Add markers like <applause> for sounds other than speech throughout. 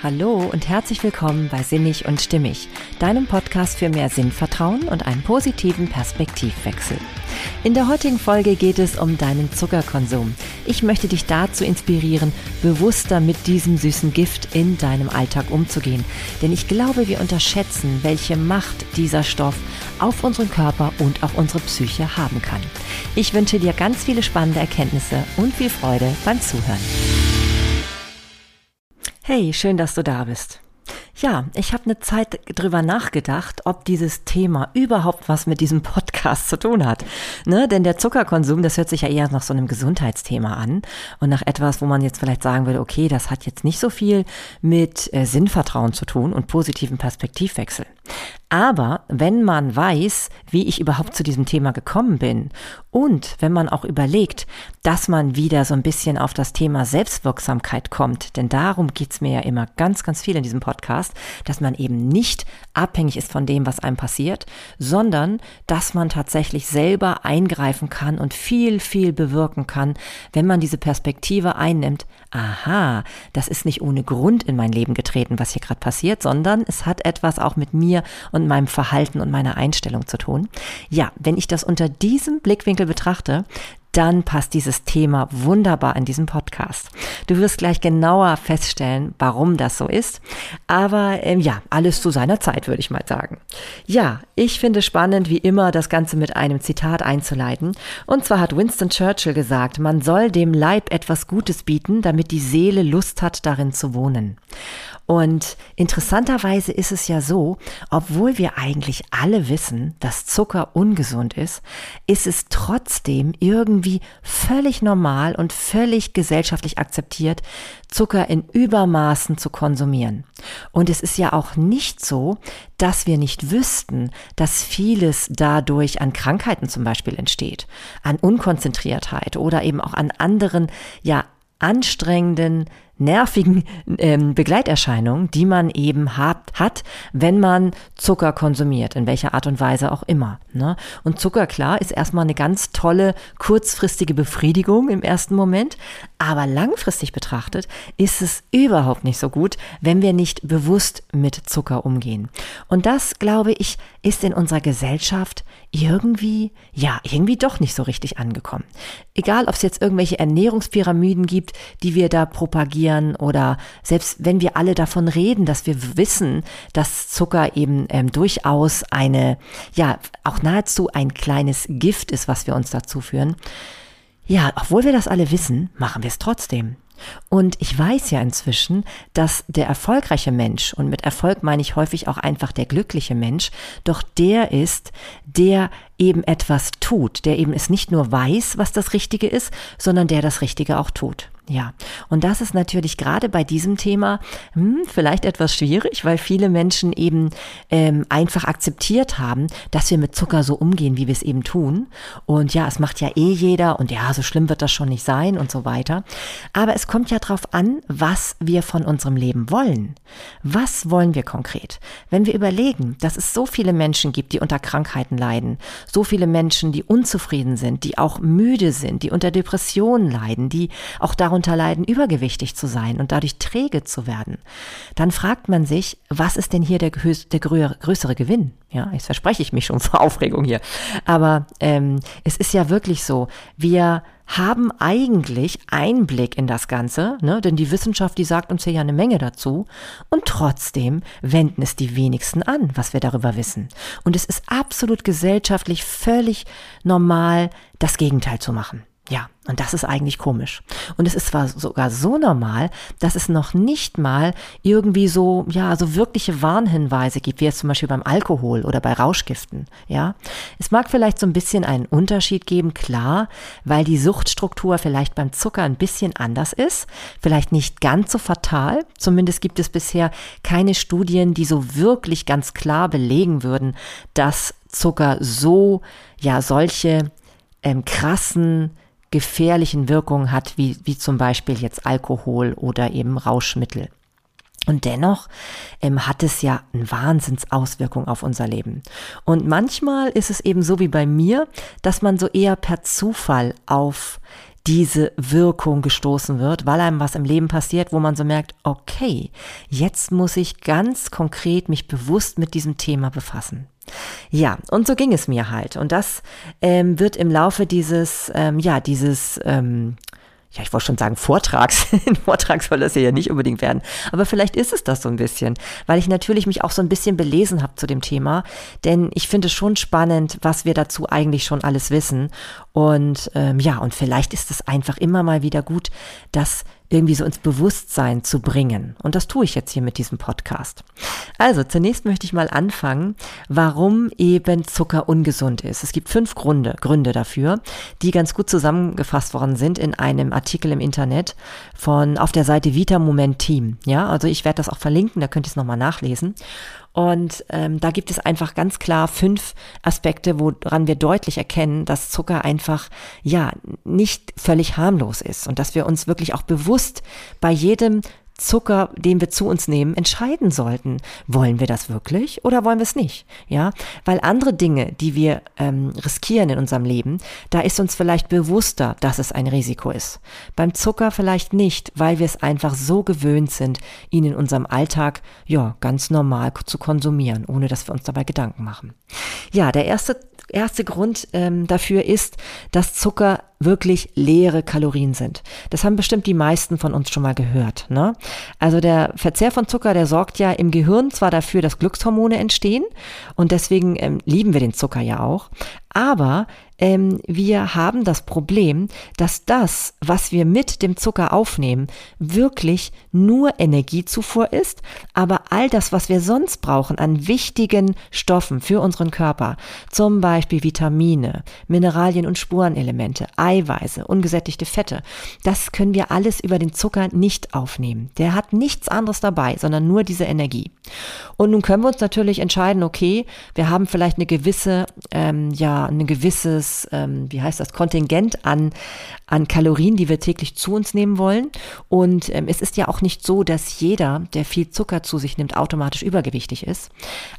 Hallo und herzlich willkommen bei Sinnig und Stimmig, deinem Podcast für mehr Sinnvertrauen und einen positiven Perspektivwechsel. In der heutigen Folge geht es um deinen Zuckerkonsum. Ich möchte dich dazu inspirieren, bewusster mit diesem süßen Gift in deinem Alltag umzugehen. Denn ich glaube, wir unterschätzen, welche Macht dieser Stoff auf unseren Körper und auf unsere Psyche haben kann. Ich wünsche dir ganz viele spannende Erkenntnisse und viel Freude beim Zuhören. Hey, schön, dass du da bist. Ja, ich habe eine Zeit drüber nachgedacht, ob dieses Thema überhaupt was mit diesem Podcast zu tun hat. Ne? Denn der Zuckerkonsum, das hört sich ja eher nach so einem Gesundheitsthema an und nach etwas, wo man jetzt vielleicht sagen würde, okay, das hat jetzt nicht so viel mit äh, Sinnvertrauen zu tun und positiven Perspektivwechsel. Aber wenn man weiß, wie ich überhaupt zu diesem Thema gekommen bin und wenn man auch überlegt, dass man wieder so ein bisschen auf das Thema Selbstwirksamkeit kommt, denn darum geht's mir ja immer ganz, ganz viel in diesem Podcast, dass man eben nicht abhängig ist von dem, was einem passiert, sondern dass man tatsächlich selber eingreifen kann und viel, viel bewirken kann, wenn man diese Perspektive einnimmt. Aha, das ist nicht ohne Grund in mein Leben getreten, was hier gerade passiert, sondern es hat etwas auch mit mir und meinem Verhalten und meiner Einstellung zu tun. Ja, wenn ich das unter diesem Blickwinkel betrachte, dann passt dieses Thema wunderbar in diesem Podcast. Du wirst gleich genauer feststellen, warum das so ist. Aber ähm, ja, alles zu seiner Zeit, würde ich mal sagen. Ja, ich finde spannend, wie immer, das Ganze mit einem Zitat einzuleiten. Und zwar hat Winston Churchill gesagt, man soll dem Leib etwas Gutes bieten, damit die Seele Lust hat, darin zu wohnen. Und interessanterweise ist es ja so, obwohl wir eigentlich alle wissen, dass Zucker ungesund ist, ist es trotzdem irgendwie völlig normal und völlig gesellschaftlich akzeptiert, Zucker in Übermaßen zu konsumieren. Und es ist ja auch nicht so, dass wir nicht wüssten, dass vieles dadurch an Krankheiten zum Beispiel entsteht, an Unkonzentriertheit oder eben auch an anderen, ja, anstrengenden nervigen ähm, Begleiterscheinungen, die man eben hat, hat, wenn man Zucker konsumiert, in welcher Art und Weise auch immer. Ne? Und Zucker, klar, ist erstmal eine ganz tolle, kurzfristige Befriedigung im ersten Moment, aber langfristig betrachtet ist es überhaupt nicht so gut, wenn wir nicht bewusst mit Zucker umgehen. Und das, glaube ich, ist in unserer Gesellschaft irgendwie, ja, irgendwie doch nicht so richtig angekommen. Egal, ob es jetzt irgendwelche Ernährungspyramiden gibt, die wir da propagieren oder selbst wenn wir alle davon reden, dass wir wissen, dass Zucker eben ähm, durchaus eine, ja, auch nahezu ein kleines Gift ist, was wir uns dazu führen. Ja, obwohl wir das alle wissen, machen wir es trotzdem. Und ich weiß ja inzwischen, dass der erfolgreiche Mensch, und mit Erfolg meine ich häufig auch einfach der glückliche Mensch, doch der ist, der eben etwas tut, der eben es nicht nur weiß, was das Richtige ist, sondern der das Richtige auch tut. Ja, und das ist natürlich gerade bei diesem Thema hm, vielleicht etwas schwierig, weil viele Menschen eben ähm, einfach akzeptiert haben, dass wir mit Zucker so umgehen, wie wir es eben tun. Und ja, es macht ja eh jeder und ja, so schlimm wird das schon nicht sein und so weiter. Aber es kommt ja darauf an, was wir von unserem Leben wollen. Was wollen wir konkret? Wenn wir überlegen, dass es so viele Menschen gibt, die unter Krankheiten leiden, so viele Menschen, die unzufrieden sind, die auch müde sind, die unter Depressionen leiden, die auch darunter darunter leiden, übergewichtig zu sein und dadurch träge zu werden, dann fragt man sich, was ist denn hier der, der größere Gewinn? Ja, jetzt verspreche ich mich schon vor <laughs> Aufregung hier. Aber ähm, es ist ja wirklich so, wir haben eigentlich Einblick in das Ganze, ne? denn die Wissenschaft, die sagt uns hier ja eine Menge dazu, und trotzdem wenden es die wenigsten an, was wir darüber wissen. Und es ist absolut gesellschaftlich völlig normal, das Gegenteil zu machen. Ja, und das ist eigentlich komisch. Und es ist zwar sogar so normal, dass es noch nicht mal irgendwie so, ja, so wirkliche Warnhinweise gibt, wie jetzt zum Beispiel beim Alkohol oder bei Rauschgiften. Ja, es mag vielleicht so ein bisschen einen Unterschied geben, klar, weil die Suchtstruktur vielleicht beim Zucker ein bisschen anders ist, vielleicht nicht ganz so fatal. Zumindest gibt es bisher keine Studien, die so wirklich ganz klar belegen würden, dass Zucker so, ja, solche ähm, krassen gefährlichen Wirkungen hat, wie, wie zum Beispiel jetzt Alkohol oder eben Rauschmittel. Und dennoch ähm, hat es ja eine Wahnsinnsauswirkung auf unser Leben. Und manchmal ist es eben so wie bei mir, dass man so eher per Zufall auf diese Wirkung gestoßen wird, weil einem was im Leben passiert, wo man so merkt, okay, jetzt muss ich ganz konkret mich bewusst mit diesem Thema befassen. Ja, und so ging es mir halt. Und das ähm, wird im Laufe dieses, ähm, ja, dieses, ähm, ja, ich wollte schon sagen Vortrags. <laughs> Ein Vortrag soll das ja nicht unbedingt werden. Aber vielleicht ist es das so ein bisschen, weil ich natürlich mich auch so ein bisschen belesen habe zu dem Thema. Denn ich finde es schon spannend, was wir dazu eigentlich schon alles wissen. Und ähm, ja, und vielleicht ist es einfach immer mal wieder gut, dass irgendwie so ins Bewusstsein zu bringen. Und das tue ich jetzt hier mit diesem Podcast. Also zunächst möchte ich mal anfangen, warum eben Zucker ungesund ist. Es gibt fünf Gründe, Gründe dafür, die ganz gut zusammengefasst worden sind in einem Artikel im Internet von auf der Seite Vita Moment Team. Ja, also ich werde das auch verlinken, da könnt ihr es nochmal nachlesen. Und ähm, da gibt es einfach ganz klar fünf Aspekte, woran wir deutlich erkennen, dass Zucker einfach ja nicht völlig harmlos ist und dass wir uns wirklich auch bewusst bei jedem Zucker, den wir zu uns nehmen, entscheiden sollten. Wollen wir das wirklich oder wollen wir es nicht? Ja, weil andere Dinge, die wir ähm, riskieren in unserem Leben, da ist uns vielleicht bewusster, dass es ein Risiko ist. Beim Zucker vielleicht nicht, weil wir es einfach so gewöhnt sind, ihn in unserem Alltag ja ganz normal zu konsumieren, ohne dass wir uns dabei Gedanken machen. Ja, der erste erste Grund ähm, dafür ist, dass Zucker wirklich leere Kalorien sind. Das haben bestimmt die meisten von uns schon mal gehört. Ne? Also der Verzehr von Zucker, der sorgt ja im Gehirn zwar dafür, dass Glückshormone entstehen und deswegen ähm, lieben wir den Zucker ja auch, aber ähm, wir haben das Problem, dass das, was wir mit dem Zucker aufnehmen, wirklich nur Energiezufuhr ist, aber all das, was wir sonst brauchen an wichtigen Stoffen für unseren Körper, zum Beispiel Vitamine, Mineralien und Spurenelemente, Eiweiße, ungesättigte Fette, das können wir alles über den Zucker nicht aufnehmen. Der hat nichts anderes dabei, sondern nur diese Energie. Und nun können wir uns natürlich entscheiden, okay, wir haben vielleicht eine gewisse, ähm, ja, ein gewisses, ähm, wie heißt das, Kontingent an, an Kalorien, die wir täglich zu uns nehmen wollen. Und ähm, es ist ja auch nicht so, dass jeder, der viel Zucker zu sich nimmt, automatisch übergewichtig ist.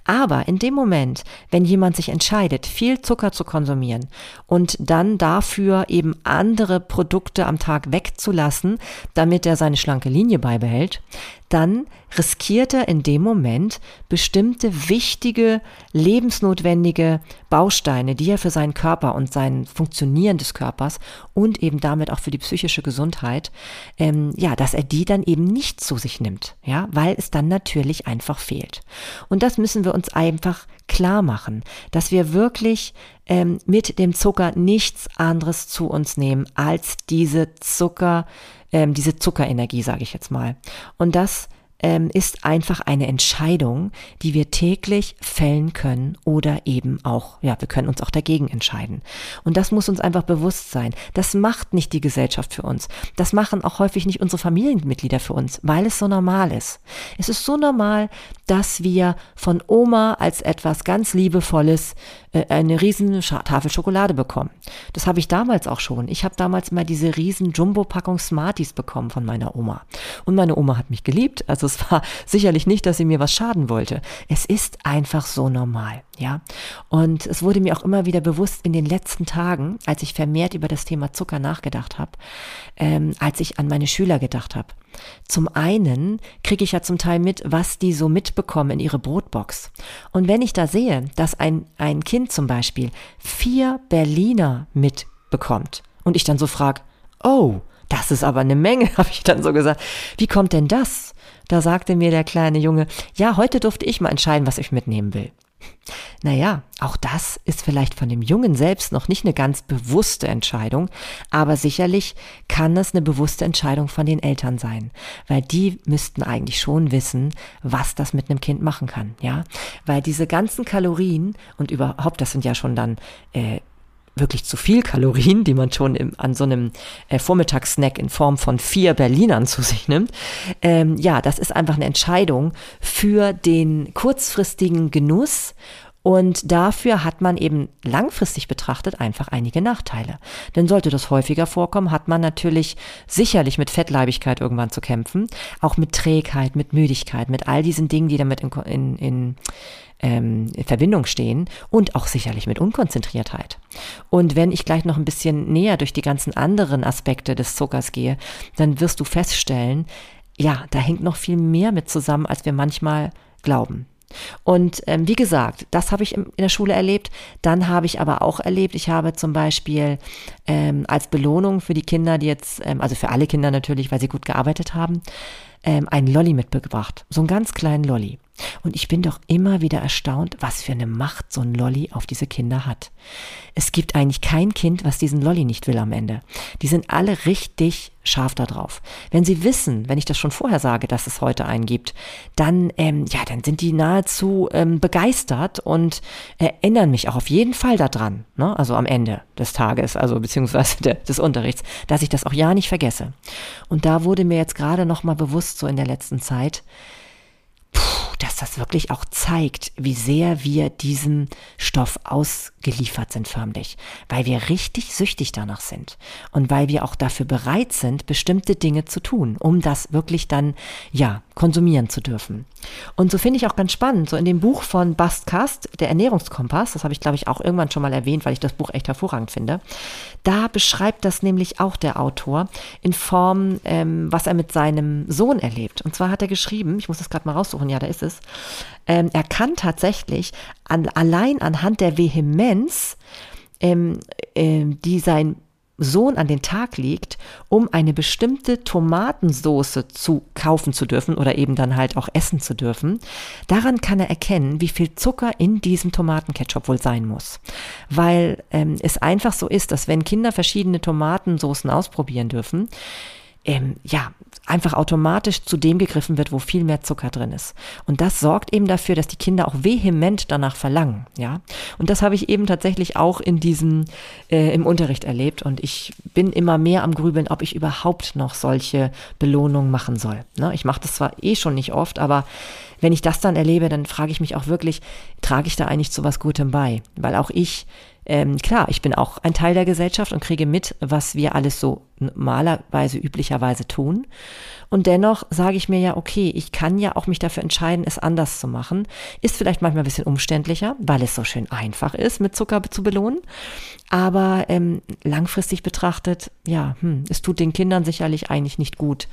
Aber in dem Moment, wenn jemand sich entscheidet, viel Zucker zu konsumieren und dann dafür eben andere Produkte am Tag wegzulassen, damit er seine schlanke Linie beibehält, dann riskiert er in dem Moment bestimmte wichtige, lebensnotwendige Bausteine, die er für seinen Körper und sein Funktionieren des Körpers und eben damit auch für die psychische Gesundheit, ähm, ja, dass er die dann eben nicht zu sich nimmt, ja, weil es dann natürlich einfach fehlt. Und das müssen wir uns einfach klar machen, dass wir wirklich ähm, mit dem Zucker nichts anderes zu uns nehmen als diese Zucker, ähm, diese Zuckerenergie, sage ich jetzt mal. Und das ähm, ist einfach eine Entscheidung, die wir täglich fällen können oder eben auch, ja, wir können uns auch dagegen entscheiden. Und das muss uns einfach bewusst sein. Das macht nicht die Gesellschaft für uns. Das machen auch häufig nicht unsere Familienmitglieder für uns, weil es so normal ist. Es ist so normal, dass wir von Oma als etwas ganz Liebevolles äh, eine riesen Tafel Schokolade bekommen. Das habe ich damals auch schon. Ich habe damals mal diese riesen Jumbo-Packung Smarties bekommen von meiner Oma. Und meine Oma hat mich geliebt. Also es war <laughs> sicherlich nicht, dass sie mir was schaden wollte. Es ist einfach so normal, ja. Und es wurde mir auch immer wieder bewusst in den letzten Tagen, als ich vermehrt über das Thema Zucker nachgedacht habe, ähm, als ich an meine Schüler gedacht habe. Zum einen kriege ich ja zum Teil mit, was die so mitbekommen in ihre Brotbox. Und wenn ich da sehe, dass ein, ein Kind zum Beispiel vier Berliner mitbekommt und ich dann so frage, oh, das ist aber eine Menge, <laughs> habe ich dann so gesagt. Wie kommt denn das? Da sagte mir der kleine Junge, ja, heute durfte ich mal entscheiden, was ich mitnehmen will. Naja, auch das ist vielleicht von dem Jungen selbst noch nicht eine ganz bewusste Entscheidung, aber sicherlich kann es eine bewusste Entscheidung von den Eltern sein, weil die müssten eigentlich schon wissen, was das mit einem Kind machen kann, ja, weil diese ganzen Kalorien und überhaupt, das sind ja schon dann äh, wirklich zu viel Kalorien, die man schon im, an so einem äh, Vormittagssnack in Form von vier Berlinern zu sich nimmt. Ähm, ja, das ist einfach eine Entscheidung für den kurzfristigen Genuss Und dafür hat man eben langfristig betrachtet einfach einige Nachteile. Denn sollte das häufiger vorkommen, hat man natürlich sicherlich mit Fettleibigkeit irgendwann zu kämpfen, auch mit Trägheit, mit Müdigkeit, mit all diesen Dingen, die damit in, in, in ähm, in Verbindung stehen und auch sicherlich mit Unkonzentriertheit. Und wenn ich gleich noch ein bisschen näher durch die ganzen anderen Aspekte des Zuckers gehe, dann wirst du feststellen, ja, da hängt noch viel mehr mit zusammen, als wir manchmal glauben. Und ähm, wie gesagt, das habe ich in der Schule erlebt. Dann habe ich aber auch erlebt, ich habe zum Beispiel ähm, als Belohnung für die Kinder, die jetzt, ähm, also für alle Kinder natürlich, weil sie gut gearbeitet haben, ähm, einen Lolli mitgebracht. So einen ganz kleinen Lolli. Und ich bin doch immer wieder erstaunt, was für eine Macht so ein Lolli auf diese Kinder hat. Es gibt eigentlich kein Kind, was diesen Lolli nicht will am Ende. Die sind alle richtig scharf da drauf. Wenn sie wissen, wenn ich das schon vorher sage, dass es heute einen gibt, dann, ähm, ja, dann sind die nahezu ähm, begeistert und erinnern mich auch auf jeden Fall daran, ne? also am Ende des Tages, also beziehungsweise de, des Unterrichts, dass ich das auch ja nicht vergesse. Und da wurde mir jetzt gerade nochmal bewusst, so in der letzten Zeit, dass das wirklich auch zeigt, wie sehr wir diesem Stoff ausgeliefert sind förmlich, weil wir richtig süchtig danach sind und weil wir auch dafür bereit sind, bestimmte Dinge zu tun, um das wirklich dann, ja, konsumieren zu dürfen. Und so finde ich auch ganz spannend, so in dem Buch von Bast Kast, der Ernährungskompass, das habe ich glaube ich auch irgendwann schon mal erwähnt, weil ich das Buch echt hervorragend finde, da beschreibt das nämlich auch der Autor in Form, ähm, was er mit seinem Sohn erlebt. Und zwar hat er geschrieben, ich muss das gerade mal raussuchen, ja, da ist es, ähm, er kann tatsächlich an, allein anhand der Vehemenz, ähm, äh, die sein Sohn an den Tag legt, um eine bestimmte Tomatensoße zu kaufen zu dürfen oder eben dann halt auch essen zu dürfen, daran kann er erkennen, wie viel Zucker in diesem Tomatenketchup wohl sein muss. Weil ähm, es einfach so ist, dass wenn Kinder verschiedene Tomatensoßen ausprobieren dürfen, ähm, ja, einfach automatisch zu dem gegriffen wird, wo viel mehr Zucker drin ist. Und das sorgt eben dafür, dass die Kinder auch vehement danach verlangen, ja. Und das habe ich eben tatsächlich auch in diesem, äh, im Unterricht erlebt. Und ich bin immer mehr am Grübeln, ob ich überhaupt noch solche Belohnungen machen soll. Ne? Ich mache das zwar eh schon nicht oft, aber wenn ich das dann erlebe, dann frage ich mich auch wirklich, trage ich da eigentlich zu was Gutem bei? Weil auch ich ähm, klar, ich bin auch ein Teil der Gesellschaft und kriege mit, was wir alles so normalerweise, üblicherweise tun. Und dennoch sage ich mir ja, okay, ich kann ja auch mich dafür entscheiden, es anders zu machen. Ist vielleicht manchmal ein bisschen umständlicher, weil es so schön einfach ist, mit Zucker zu belohnen. Aber ähm, langfristig betrachtet, ja, hm, es tut den Kindern sicherlich eigentlich nicht gut.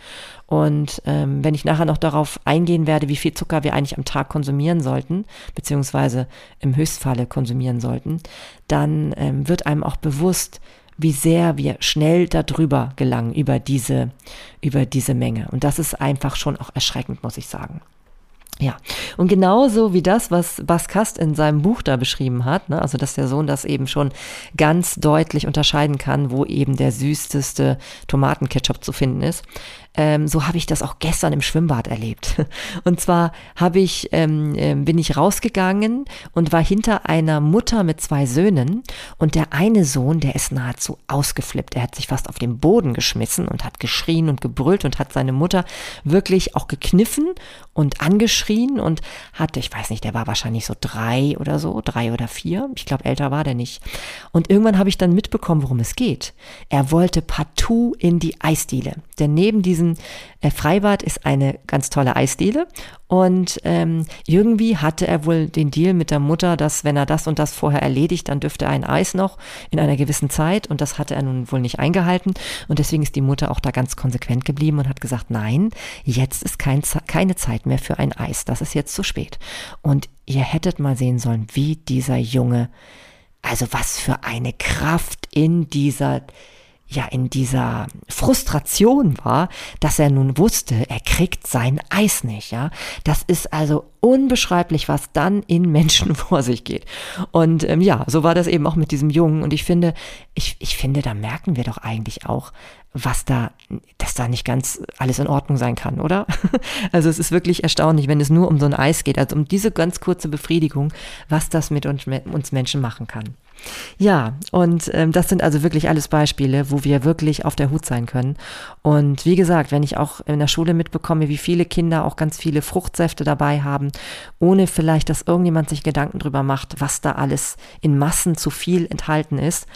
Und ähm, wenn ich nachher noch darauf eingehen werde, wie viel Zucker wir eigentlich am Tag konsumieren sollten, beziehungsweise im Höchstfalle konsumieren sollten, dann ähm, wird einem auch bewusst, wie sehr wir schnell darüber gelangen, über diese, über diese Menge. Und das ist einfach schon auch erschreckend, muss ich sagen. Ja, und genauso wie das, was Bas Kast in seinem Buch da beschrieben hat, ne, also dass der Sohn das eben schon ganz deutlich unterscheiden kann, wo eben der süßeste Tomatenketchup zu finden ist, ähm, so habe ich das auch gestern im Schwimmbad erlebt. <laughs> Und zwar habe ich, ähm, ähm, bin ich rausgegangen und war hinter einer Mutter mit zwei Söhnen und der eine Sohn, der ist nahezu ausgeflippt. Er hat sich fast auf den Boden geschmissen und hat geschrien und gebrüllt und hat seine Mutter wirklich auch gekniffen und angeschrien und hatte, ich weiß nicht, der war wahrscheinlich so drei oder so, drei oder vier. Ich glaube, älter war der nicht. Und irgendwann habe ich dann mitbekommen, worum es geht. Er wollte partout in die Eisdiele. Denn neben diesem diesem äh, Freibad ist eine ganz tolle Eisdiele. Und ähm, irgendwie hatte er wohl den Deal mit der Mutter, dass wenn er das und das vorher erledigt, dann dürfte er ein Eis noch in einer gewissen Zeit. Und das hatte er nun wohl nicht eingehalten. Und deswegen ist die Mutter auch da ganz konsequent geblieben und hat gesagt, nein, jetzt ist kein, keine Zeit mehr für ein Eis, das ist jetzt zu spät. Und ihr hättet mal sehen sollen, wie dieser Junge, also was für eine Kraft in dieser ja in dieser Frustration war, dass er nun wusste, er kriegt sein Eis nicht, ja. Das ist also unbeschreiblich, was dann in Menschen <laughs> vor sich geht. Und ähm, ja, so war das eben auch mit diesem Jungen. Und ich finde, ich, ich finde, da merken wir doch eigentlich auch, was da, dass da nicht ganz alles in Ordnung sein kann, oder? <laughs> Also es ist wirklich erstaunlich, wenn es nur um so ein Eis geht, also um diese ganz kurze Befriedigung, was das mit uns, mit uns Menschen machen kann. Ja, und ähm, das sind also wirklich alles Beispiele, wo wir wirklich auf der Hut sein können. Und wie gesagt, wenn ich auch in der Schule mitbekomme, wie viele Kinder auch ganz viele Fruchtsäfte dabei haben, ohne vielleicht, dass irgendjemand sich Gedanken drüber macht, was da alles in Massen zu viel enthalten ist,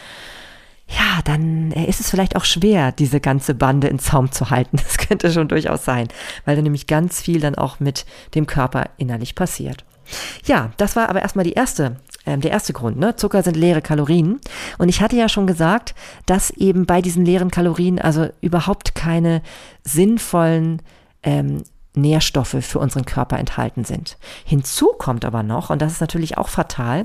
ja, dann äh, ist es vielleicht auch schwer, diese ganze Bande in Zaum zu halten. <laughs> Das könnte schon durchaus sein, weil da nämlich ganz viel dann auch mit dem Körper innerlich passiert. Ja, das war aber erstmal die erste, äh, der erste Grund. Ne? Zucker sind leere Kalorien. Und ich hatte ja schon gesagt, dass eben bei diesen leeren Kalorien also überhaupt keine sinnvollen ähm, Nährstoffe für unseren Körper enthalten sind. Hinzu kommt aber noch, und das ist natürlich auch fatal,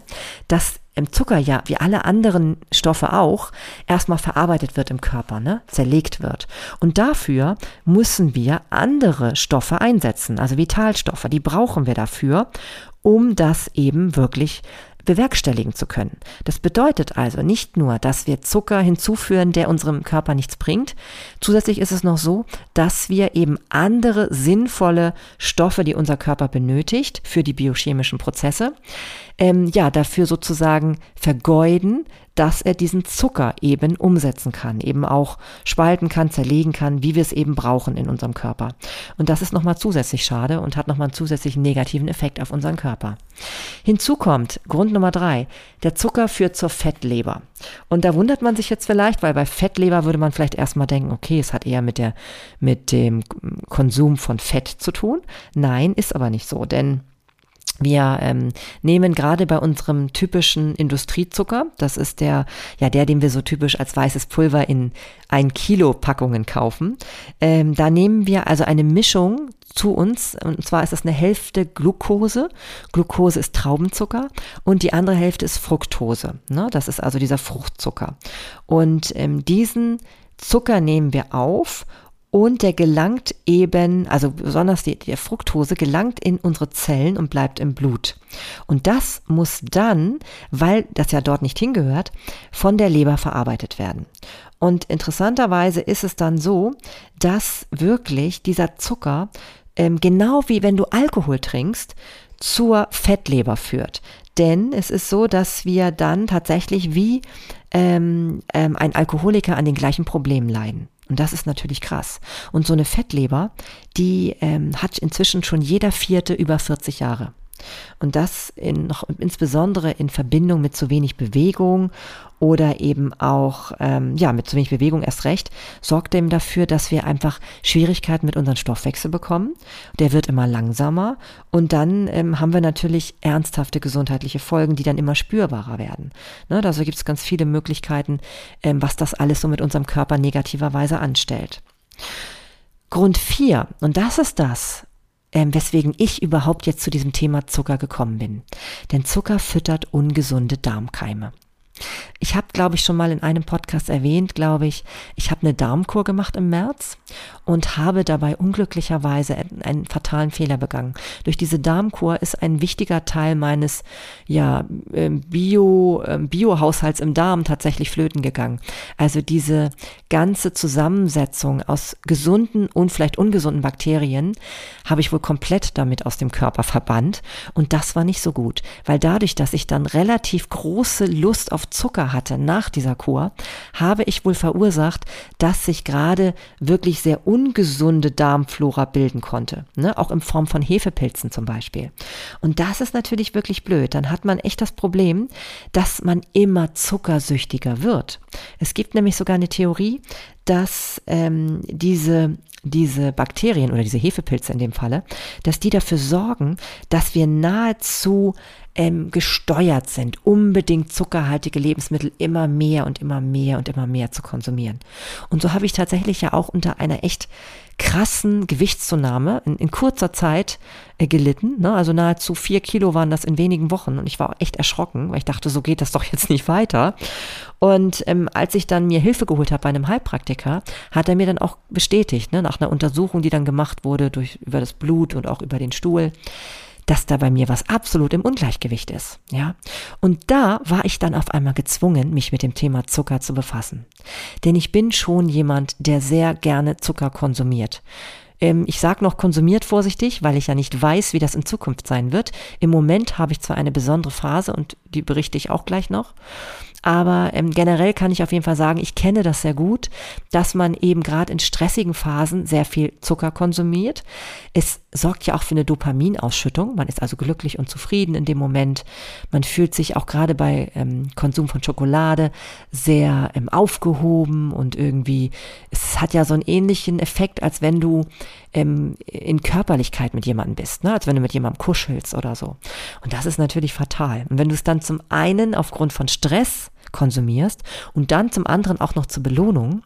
dass im Zucker ja, wie alle anderen Stoffe auch, erstmal verarbeitet wird im Körper, ne? zerlegt wird. Und dafür müssen wir andere Stoffe einsetzen, also Vitalstoffe, die brauchen wir dafür, um das eben wirklich bewerkstelligen zu können. Das bedeutet also nicht nur, dass wir Zucker hinzuführen, der unserem Körper nichts bringt. Zusätzlich ist es noch so, dass wir eben andere sinnvolle Stoffe, die unser Körper benötigt für die biochemischen Prozesse, ähm, ja, dafür sozusagen vergeuden, dass er diesen Zucker eben umsetzen kann, eben auch spalten kann, zerlegen kann, wie wir es eben brauchen in unserem Körper. Und das ist nochmal zusätzlich schade und hat nochmal einen zusätzlichen negativen Effekt auf unseren Körper. Hinzu kommt Grund Nummer drei, der Zucker führt zur Fettleber. Und da wundert man sich jetzt vielleicht, weil bei Fettleber würde man vielleicht erstmal denken, okay, es hat eher mit der, mit dem Konsum von Fett zu tun. Nein, ist aber nicht so, denn wir ähm, nehmen gerade bei unserem typischen Industriezucker, das ist der, ja, der, den wir so typisch als weißes Pulver in ein Kilo Packungen kaufen. Ähm, da nehmen wir also eine Mischung zu uns, und zwar ist das eine Hälfte Glucose. Glucose ist Traubenzucker und die andere Hälfte ist Fructose. Ne? Das ist also dieser Fruchtzucker. Und ähm, diesen Zucker nehmen wir auf und der gelangt eben, also besonders die, die Fructose gelangt in unsere Zellen und bleibt im Blut. Und das muss dann, weil das ja dort nicht hingehört, von der Leber verarbeitet werden. Und interessanterweise ist es dann so, dass wirklich dieser Zucker, ähm, genau wie wenn du Alkohol trinkst, zur Fettleber führt. Denn es ist so, dass wir dann tatsächlich wie ähm, ähm, ein Alkoholiker an den gleichen Problemen leiden. Und das ist natürlich krass. Und so eine Fettleber, die ähm, hat inzwischen schon jeder vierte über 40 Jahre. Und das in, noch insbesondere in Verbindung mit zu wenig Bewegung oder eben auch ähm, ja mit zu wenig Bewegung erst recht sorgt eben dafür, dass wir einfach Schwierigkeiten mit unserem Stoffwechsel bekommen. Der wird immer langsamer und dann ähm, haben wir natürlich ernsthafte gesundheitliche Folgen, die dann immer spürbarer werden. Ne, also gibt es ganz viele Möglichkeiten, ähm, was das alles so mit unserem Körper negativerweise anstellt. Grund vier und das ist das, ähm, weswegen ich überhaupt jetzt zu diesem Thema Zucker gekommen bin. Denn Zucker füttert ungesunde Darmkeime. Ich habe, glaube ich, schon mal in einem Podcast erwähnt, glaube ich, ich habe eine Darmkur gemacht im März und habe dabei unglücklicherweise einen fatalen Fehler begangen. Durch diese Darmkur ist ein wichtiger Teil meines ja, ähm, Bio, ähm, Biohaushalts im Darm tatsächlich flöten gegangen. Also diese ganze Zusammensetzung aus gesunden und vielleicht ungesunden Bakterien habe ich wohl komplett damit aus dem Körper verbannt und das war nicht so gut, weil dadurch, dass ich dann relativ große Lust auf Zucker hatte nach dieser Kur, habe ich wohl verursacht, dass sich gerade wirklich sehr ungesunde Darmflora bilden konnte. Ne? Auch in Form von Hefepilzen zum Beispiel. Und das ist natürlich wirklich blöd. Dann hat man echt das Problem, dass man immer zuckersüchtiger wird. Es gibt nämlich sogar eine Theorie, dass ähm, diese diese Bakterien oder diese Hefepilze in dem Falle, dass die dafür sorgen, dass wir nahezu ähm, gesteuert sind, unbedingt zuckerhaltige Lebensmittel immer mehr und immer mehr und immer mehr zu konsumieren. Und so habe ich tatsächlich ja auch unter einer echt krassen Gewichtszunahme in, in kurzer Zeit äh, gelitten. Ne? Also nahezu vier Kilo waren das in wenigen Wochen und ich war echt erschrocken, weil ich dachte, so geht das doch jetzt nicht weiter. Und ähm, als ich dann mir Hilfe geholt habe bei einem Heilpraktiker, hat er mir dann auch bestätigt, ne, nach einer Untersuchung, die dann gemacht wurde durch über das Blut und auch über den Stuhl, dass da bei mir was absolut im Ungleichgewicht ist, ja. Und da war ich dann auf einmal gezwungen, mich mit dem Thema Zucker zu befassen. Denn ich bin schon jemand, der sehr gerne Zucker konsumiert. Ähm, ich sage noch konsumiert vorsichtig, weil ich ja nicht weiß, wie das in Zukunft sein wird. Im Moment habe ich zwar eine besondere Phase und die berichte ich auch gleich noch. Aber ähm, generell kann ich auf jeden Fall sagen, ich kenne das sehr gut, dass man eben gerade in stressigen Phasen sehr viel Zucker konsumiert. Es sorgt ja auch für eine Dopaminausschüttung. Man ist also glücklich und zufrieden in dem Moment. Man fühlt sich auch gerade bei ähm, Konsum von Schokolade sehr ähm, aufgehoben und irgendwie, es hat ja so einen ähnlichen Effekt, als wenn du ähm, in Körperlichkeit mit jemandem bist, ne? als wenn du mit jemandem kuschelst oder so. Und das ist natürlich fatal. Und wenn du es dann zum einen aufgrund von Stress konsumierst und dann zum anderen auch noch zur Belohnung,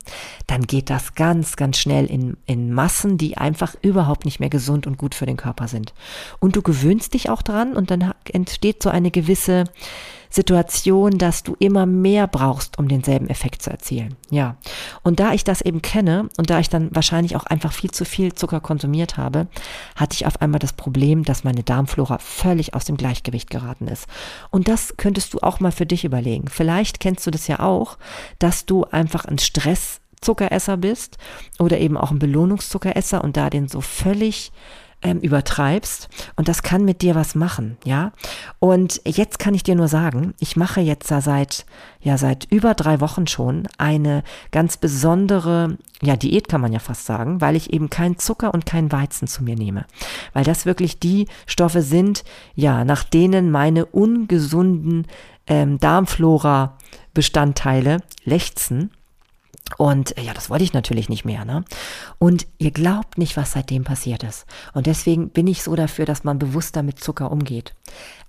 dann geht das ganz, ganz schnell in, in Massen, die einfach überhaupt nicht mehr gesund und gut für den Körper sind. Und du gewöhnst dich auch dran und dann entsteht so eine gewisse Situation, dass du immer mehr brauchst, um denselben Effekt zu erzielen. Ja. Und da ich das eben kenne und da ich dann wahrscheinlich auch einfach viel zu viel Zucker konsumiert habe, hatte ich auf einmal das Problem, dass meine Darmflora völlig aus dem Gleichgewicht geraten ist. Und das könntest du auch mal für dich überlegen. Vielleicht kennst du das ja auch, dass du einfach ein Stress Zuckeresser bist oder eben auch ein Belohnungszuckeresser und da den so völlig ähm, übertreibst und das kann mit dir was machen, ja. Und jetzt kann ich dir nur sagen, ich mache jetzt da seit, ja, seit über drei Wochen schon eine ganz besondere, ja, Diät kann man ja fast sagen, weil ich eben keinen Zucker und keinen Weizen zu mir nehme. Weil das wirklich die Stoffe sind, ja, nach denen meine ungesunden ähm, Darmflora Bestandteile lechzen. Und äh, ja, das wollte ich natürlich nicht mehr. Ne? Und ihr glaubt nicht, was seitdem passiert ist. Und deswegen bin ich so dafür, dass man bewusster mit Zucker umgeht.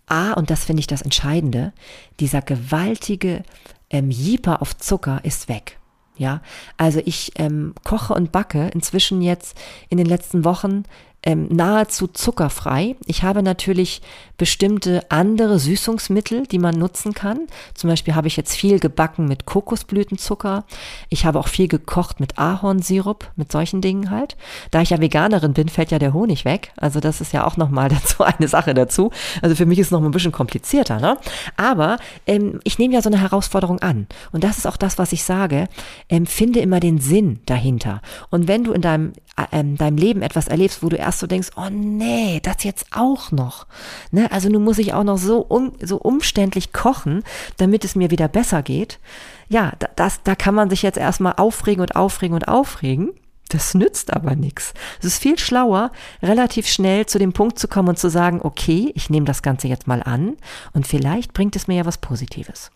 A, und das finde ich das Entscheidende, dieser gewaltige ähm, Jeeper auf Zucker ist weg. Ja, also ich ähm, koche und backe inzwischen jetzt in den letzten Wochen ähm, nahezu zuckerfrei. Ich habe natürlich bestimmte andere Süßungsmittel, die man nutzen kann. Zum Beispiel habe ich jetzt viel gebacken mit Kokosblütenzucker. Ich habe auch viel gekocht mit Ahornsirup, mit solchen Dingen halt. Da ich ja Veganerin bin, fällt ja der Honig weg. Also das ist ja auch nochmal <laughs> dazu eine Sache dazu. Also für mich ist es noch ein bisschen komplizierter, ne? Aber ähm, ich nehme ja so eine Herausforderung an. Und das ist auch das, was ich sage. Ähm, finde immer den Sinn dahinter. Und wenn du in deinem, äh, ähm, deinem Leben etwas erlebst, wo du erst so denkst, oh nee, das jetzt auch noch. Ne? Also nun muss ich auch noch so, um, so umständlich kochen, damit es mir wieder besser geht. Ja, das, da kann man sich jetzt erstmal aufregen und aufregen und aufregen. Das nützt aber nichts. Es ist viel schlauer, relativ schnell zu dem Punkt zu kommen und zu sagen, okay, ich nehme das Ganze jetzt mal an und vielleicht bringt es mir ja was Positives.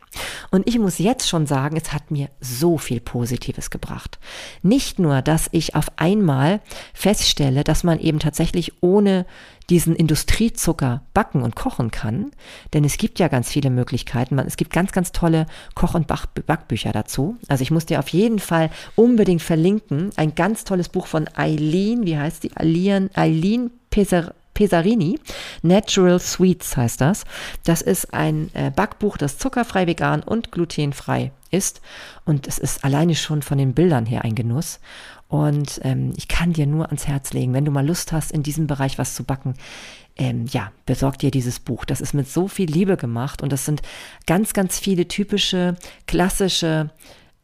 Und ich muss jetzt schon sagen, es hat mir so viel Positives gebracht. Nicht nur, dass ich auf einmal feststelle, dass man eben tatsächlich ohne diesen Industriezucker backen und kochen kann, denn es gibt ja ganz viele Möglichkeiten. Es gibt ganz, ganz tolle Koch- und Backbücher dazu. Also ich muss dir auf jeden Fall unbedingt verlinken. Ein ganz tolles Buch von Eileen, wie heißt die? Eileen, Eileen Peser Pesarini. Natural Sweets heißt das. Das ist ein äh, Backbuch, das zuckerfrei, vegan und glutenfrei ist. Und es ist alleine schon von den Bildern her ein Genuss. Und ähm, ich kann dir nur ans Herz legen, wenn du mal Lust hast, in diesem Bereich was zu backen, ähm, ja, besorg dir dieses Buch. Das ist mit so viel Liebe gemacht und das sind ganz, ganz viele typische, klassische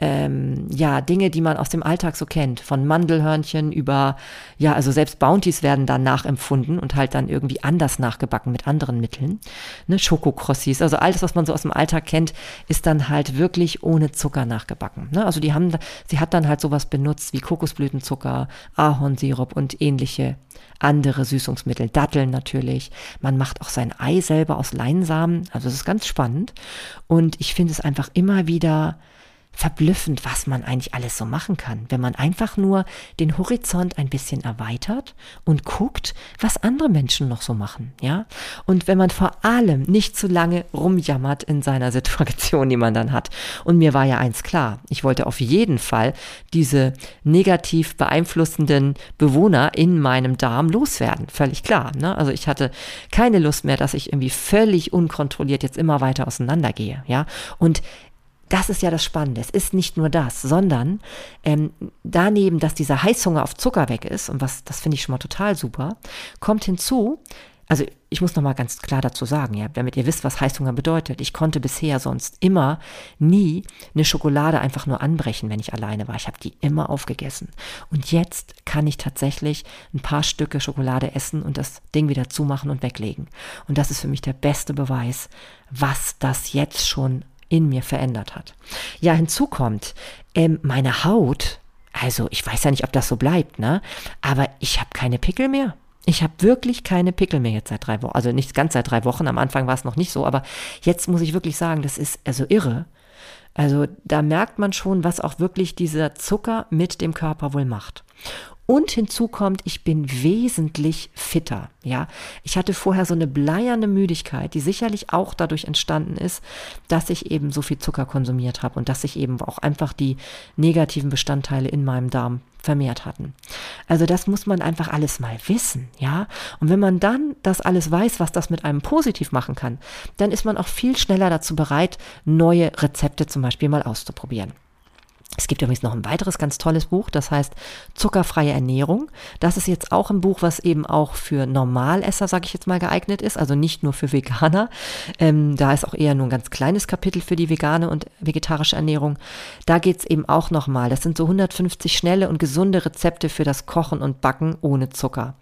ähm, ja, Dinge, die man aus dem Alltag so kennt. Von Mandelhörnchen über, ja, also selbst Bounties werden dann nachempfunden und halt dann irgendwie anders nachgebacken mit anderen Mitteln. Ne, Schokokrossis, also alles, was man so aus dem Alltag kennt, ist dann halt wirklich ohne Zucker nachgebacken. Ne? Also die haben, sie hat dann halt sowas benutzt wie Kokosblütenzucker, Ahornsirup und ähnliche andere Süßungsmittel, Datteln natürlich. Man macht auch sein Ei selber aus Leinsamen. Also es ist ganz spannend. Und ich finde es einfach immer wieder verblüffend, was man eigentlich alles so machen kann, wenn man einfach nur den Horizont ein bisschen erweitert und guckt, was andere Menschen noch so machen, ja? Und wenn man vor allem nicht zu lange rumjammert in seiner <laughs> Situation, die man dann hat. Und mir war ja eins klar, ich wollte auf jeden Fall diese negativ beeinflussenden Bewohner in meinem Darm loswerden, völlig klar, ne? Also ich hatte keine Lust mehr, dass ich irgendwie völlig unkontrolliert jetzt immer weiter auseinandergehe, ja? Und das ist ja das Spannende. Es ist nicht nur das, sondern ähm, daneben, dass dieser Heißhunger auf Zucker weg ist, und was, das finde ich schon mal total super, kommt hinzu, also ich muss noch mal ganz klar dazu sagen, ja, damit ihr wisst, was Heißhunger bedeutet. Ich konnte bisher sonst immer nie eine Schokolade einfach nur anbrechen, wenn ich alleine war. Ich habe die immer aufgegessen. Und jetzt kann ich tatsächlich ein paar Stücke Schokolade essen und das Ding wieder zumachen und weglegen. Und das ist für mich der beste Beweis, was das jetzt schon in mir verändert hat. Ja, hinzu kommt, ähm, meine Haut, also ich weiß ja nicht, ob das so bleibt, ne? Aber ich habe keine Pickel mehr. Ich habe wirklich keine Pickel mehr jetzt seit drei Wochen. Also nicht ganz seit drei Wochen. Am Anfang war es noch nicht so, aber jetzt muss ich wirklich sagen, das ist also irre. Also da merkt man schon, was auch wirklich dieser Zucker mit dem Körper wohl macht. Und hinzu kommt, ich bin wesentlich fitter. Ja, ich hatte vorher so eine bleierne Müdigkeit, die sicherlich auch dadurch entstanden ist, dass ich eben so viel Zucker konsumiert habe und dass ich eben auch einfach die negativen Bestandteile in meinem Darm vermehrt hatten. Also das muss man einfach alles mal wissen, ja. Und wenn man dann das alles weiß, was das mit einem positiv machen kann, dann ist man auch viel schneller dazu bereit, neue Rezepte zum Beispiel mal auszuprobieren. Es gibt übrigens noch ein weiteres ganz tolles Buch, das heißt Zuckerfreie Ernährung. Das ist jetzt auch ein Buch, was eben auch für Normalesser, sage ich jetzt mal, geeignet ist, also nicht nur für Veganer. Ähm, da ist auch eher nur ein ganz kleines Kapitel für die vegane und vegetarische Ernährung. Da geht's eben auch nochmal. Das sind so 150 schnelle und gesunde Rezepte für das Kochen und Backen ohne Zucker.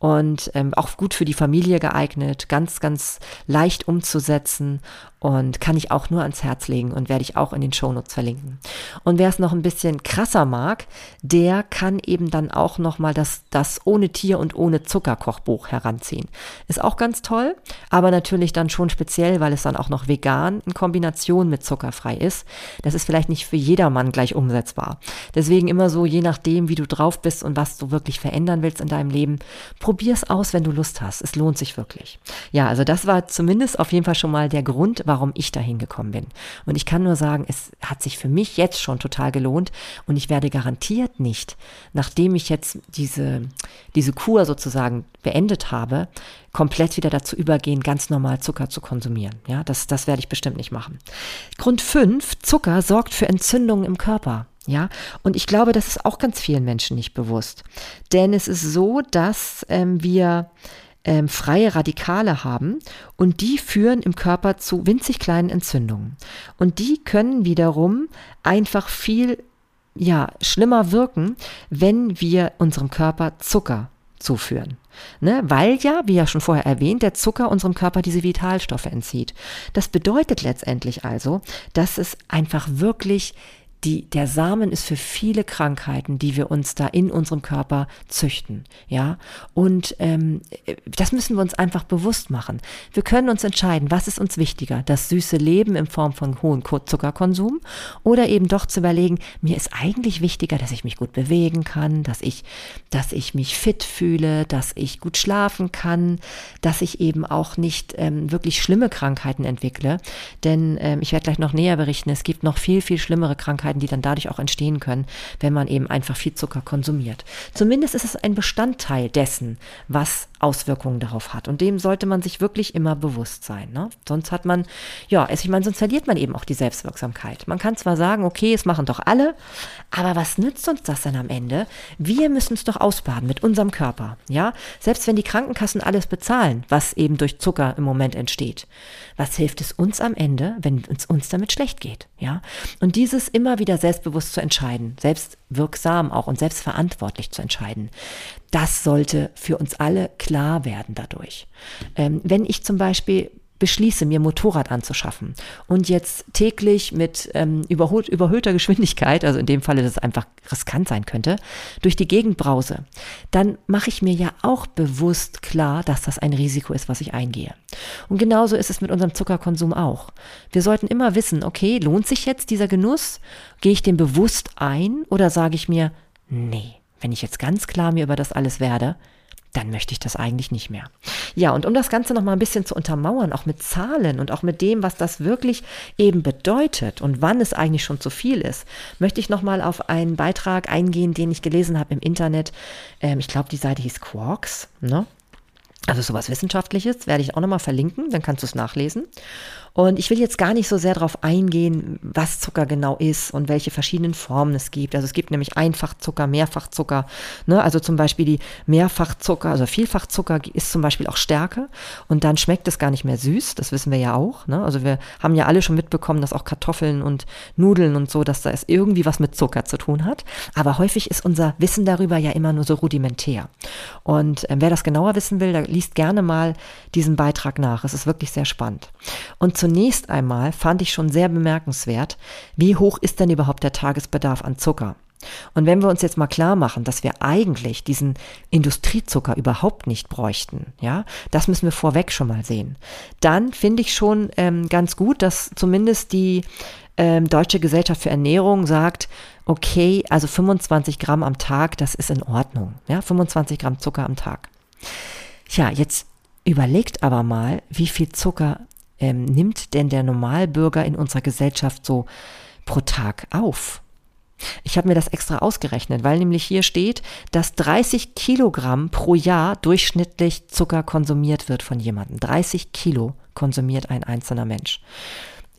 Und ähm, auch gut für die Familie geeignet, ganz, ganz leicht umzusetzen und kann ich auch nur ans Herz legen und werde ich auch in den Shownotes verlinken. Und wer es noch ein bisschen krasser mag, der kann eben dann auch nochmal das, das ohne Tier und ohne Zucker Kochbuch heranziehen. Ist auch ganz toll, aber natürlich dann schon speziell, weil es dann auch noch vegan in Kombination mit zuckerfrei ist. Das ist vielleicht nicht für jedermann gleich umsetzbar. Deswegen immer so, je nachdem, wie du drauf bist und was du wirklich verändern willst in deinem Leben, probier es aus, wenn du Lust hast. Es lohnt sich wirklich. Ja, also das war zumindest auf jeden Fall schon mal der Grund, warum ich dahin gekommen bin. Und ich kann nur sagen, es hat sich für mich jetzt schon total gelohnt und ich werde garantiert nicht, nachdem ich jetzt diese, diese Kur sozusagen beendet habe, komplett wieder dazu übergehen, ganz normal Zucker zu konsumieren. Ja, das, das werde ich bestimmt nicht machen. Grund 5, Zucker sorgt für Entzündungen im Körper. Ja, und ich glaube, das ist auch ganz vielen Menschen nicht bewusst. Denn es ist so, dass ähm, wir ähm, freie Radikale haben und die führen im Körper zu winzig kleinen Entzündungen. Und die können wiederum einfach viel ja, schlimmer wirken, wenn wir unserem Körper Zucker zuführen. Ne? Weil ja, wie ja schon vorher erwähnt, der Zucker unserem Körper diese Vitalstoffe entzieht. Das bedeutet letztendlich also, dass es einfach wirklich die, der Samen ist für viele Krankheiten, die wir uns da in unserem Körper züchten, ja. Und ähm, das müssen wir uns einfach bewusst machen. Wir können uns entscheiden, was ist uns wichtiger, das süße Leben in Form von hohem Zuckerkonsum oder eben doch zu überlegen, mir ist eigentlich wichtiger, dass ich mich gut bewegen kann, dass ich, dass ich mich fit fühle, dass ich gut schlafen kann, dass ich eben auch nicht ähm, wirklich schlimme Krankheiten entwickle. Denn ähm, ich werde gleich noch näher berichten, es gibt noch viel, viel schlimmere Krankheiten Krankheiten, die dann dadurch auch entstehen können, wenn man eben einfach viel Zucker konsumiert. Zumindest ist es ein Bestandteil dessen, was Auswirkungen darauf hat. Und dem sollte man sich wirklich immer bewusst sein. Ne? Sonst hat man, ja, ich meine, sonst verliert man eben auch die Selbstwirksamkeit. Man kann zwar sagen, okay, es machen doch alle, aber was nützt uns das dann am Ende? Wir müssen es doch ausbaden mit unserem Körper. Ja, selbst wenn die Krankenkassen alles bezahlen, was eben durch Zucker im Moment entsteht. Was hilft es uns am Ende, wenn es uns damit schlecht geht? Ja, und dieses immer wieder selbstbewusst zu entscheiden, selbstwirksam auch und selbstverantwortlich zu entscheiden, das sollte für uns alle klar werden dadurch. Ähm, wenn ich zum Beispiel beschließe, mir Motorrad anzuschaffen und jetzt täglich mit ähm, überhöht, überhöhter Geschwindigkeit, also in dem Falle, dass es einfach riskant sein könnte, durch die Gegend brause, dann mache ich mir ja auch bewusst klar, dass das ein Risiko ist, was ich eingehe. Und genauso ist es mit unserem Zuckerkonsum auch. Wir sollten immer wissen, okay, lohnt sich jetzt dieser Genuss? Gehe ich den bewusst ein oder sage ich mir, nee, wenn ich jetzt ganz klar mir über das alles werde, dann möchte ich das eigentlich nicht mehr. Ja, und um das Ganze noch mal ein bisschen zu untermauern, auch mit Zahlen und auch mit dem, was das wirklich eben bedeutet und wann es eigentlich schon zu viel ist, möchte ich noch mal auf einen Beitrag eingehen, den ich gelesen habe im Internet. Ähm, ich glaube, die Seite hieß Quarks, ne? Also sowas Wissenschaftliches werde ich auch nochmal verlinken, dann kannst du es nachlesen. Und ich will jetzt gar nicht so sehr darauf eingehen, was Zucker genau ist und welche verschiedenen Formen es gibt. Also es gibt nämlich Einfachzucker, Mehrfachzucker. Ne? Also zum Beispiel die Mehrfachzucker, also Vielfachzucker ist zum Beispiel auch Stärke und dann schmeckt es gar nicht mehr süß. Das wissen wir ja auch. Ne? Also wir haben ja alle schon mitbekommen, dass auch Kartoffeln und Nudeln und so, dass da es irgendwie was mit Zucker zu tun hat. Aber häufig ist unser Wissen darüber ja immer nur so rudimentär. Und äh, wer das genauer wissen will, der liest gerne mal diesen Beitrag nach. Es ist wirklich sehr spannend. Und zunächst einmal fand ich schon sehr bemerkenswert, wie hoch ist denn überhaupt der Tagesbedarf an Zucker? Und wenn wir uns jetzt mal klar machen, dass wir eigentlich diesen Industriezucker überhaupt nicht bräuchten, ja, das müssen wir vorweg schon mal sehen, dann finde ich schon ähm, ganz gut, dass zumindest die ähm, Deutsche Gesellschaft für Ernährung sagt, okay, also 25 Gramm am Tag, das ist in Ordnung, ja, 25 Gramm Zucker am Tag. Tja, jetzt überlegt aber mal, wie viel Zucker ähm, nimmt denn der Normalbürger in unserer Gesellschaft so pro Tag auf? Ich habe mir das extra ausgerechnet, weil nämlich hier steht, dass 30 Kilogramm pro Jahr durchschnittlich Zucker konsumiert wird von jemandem. 30 Kilo konsumiert ein einzelner Mensch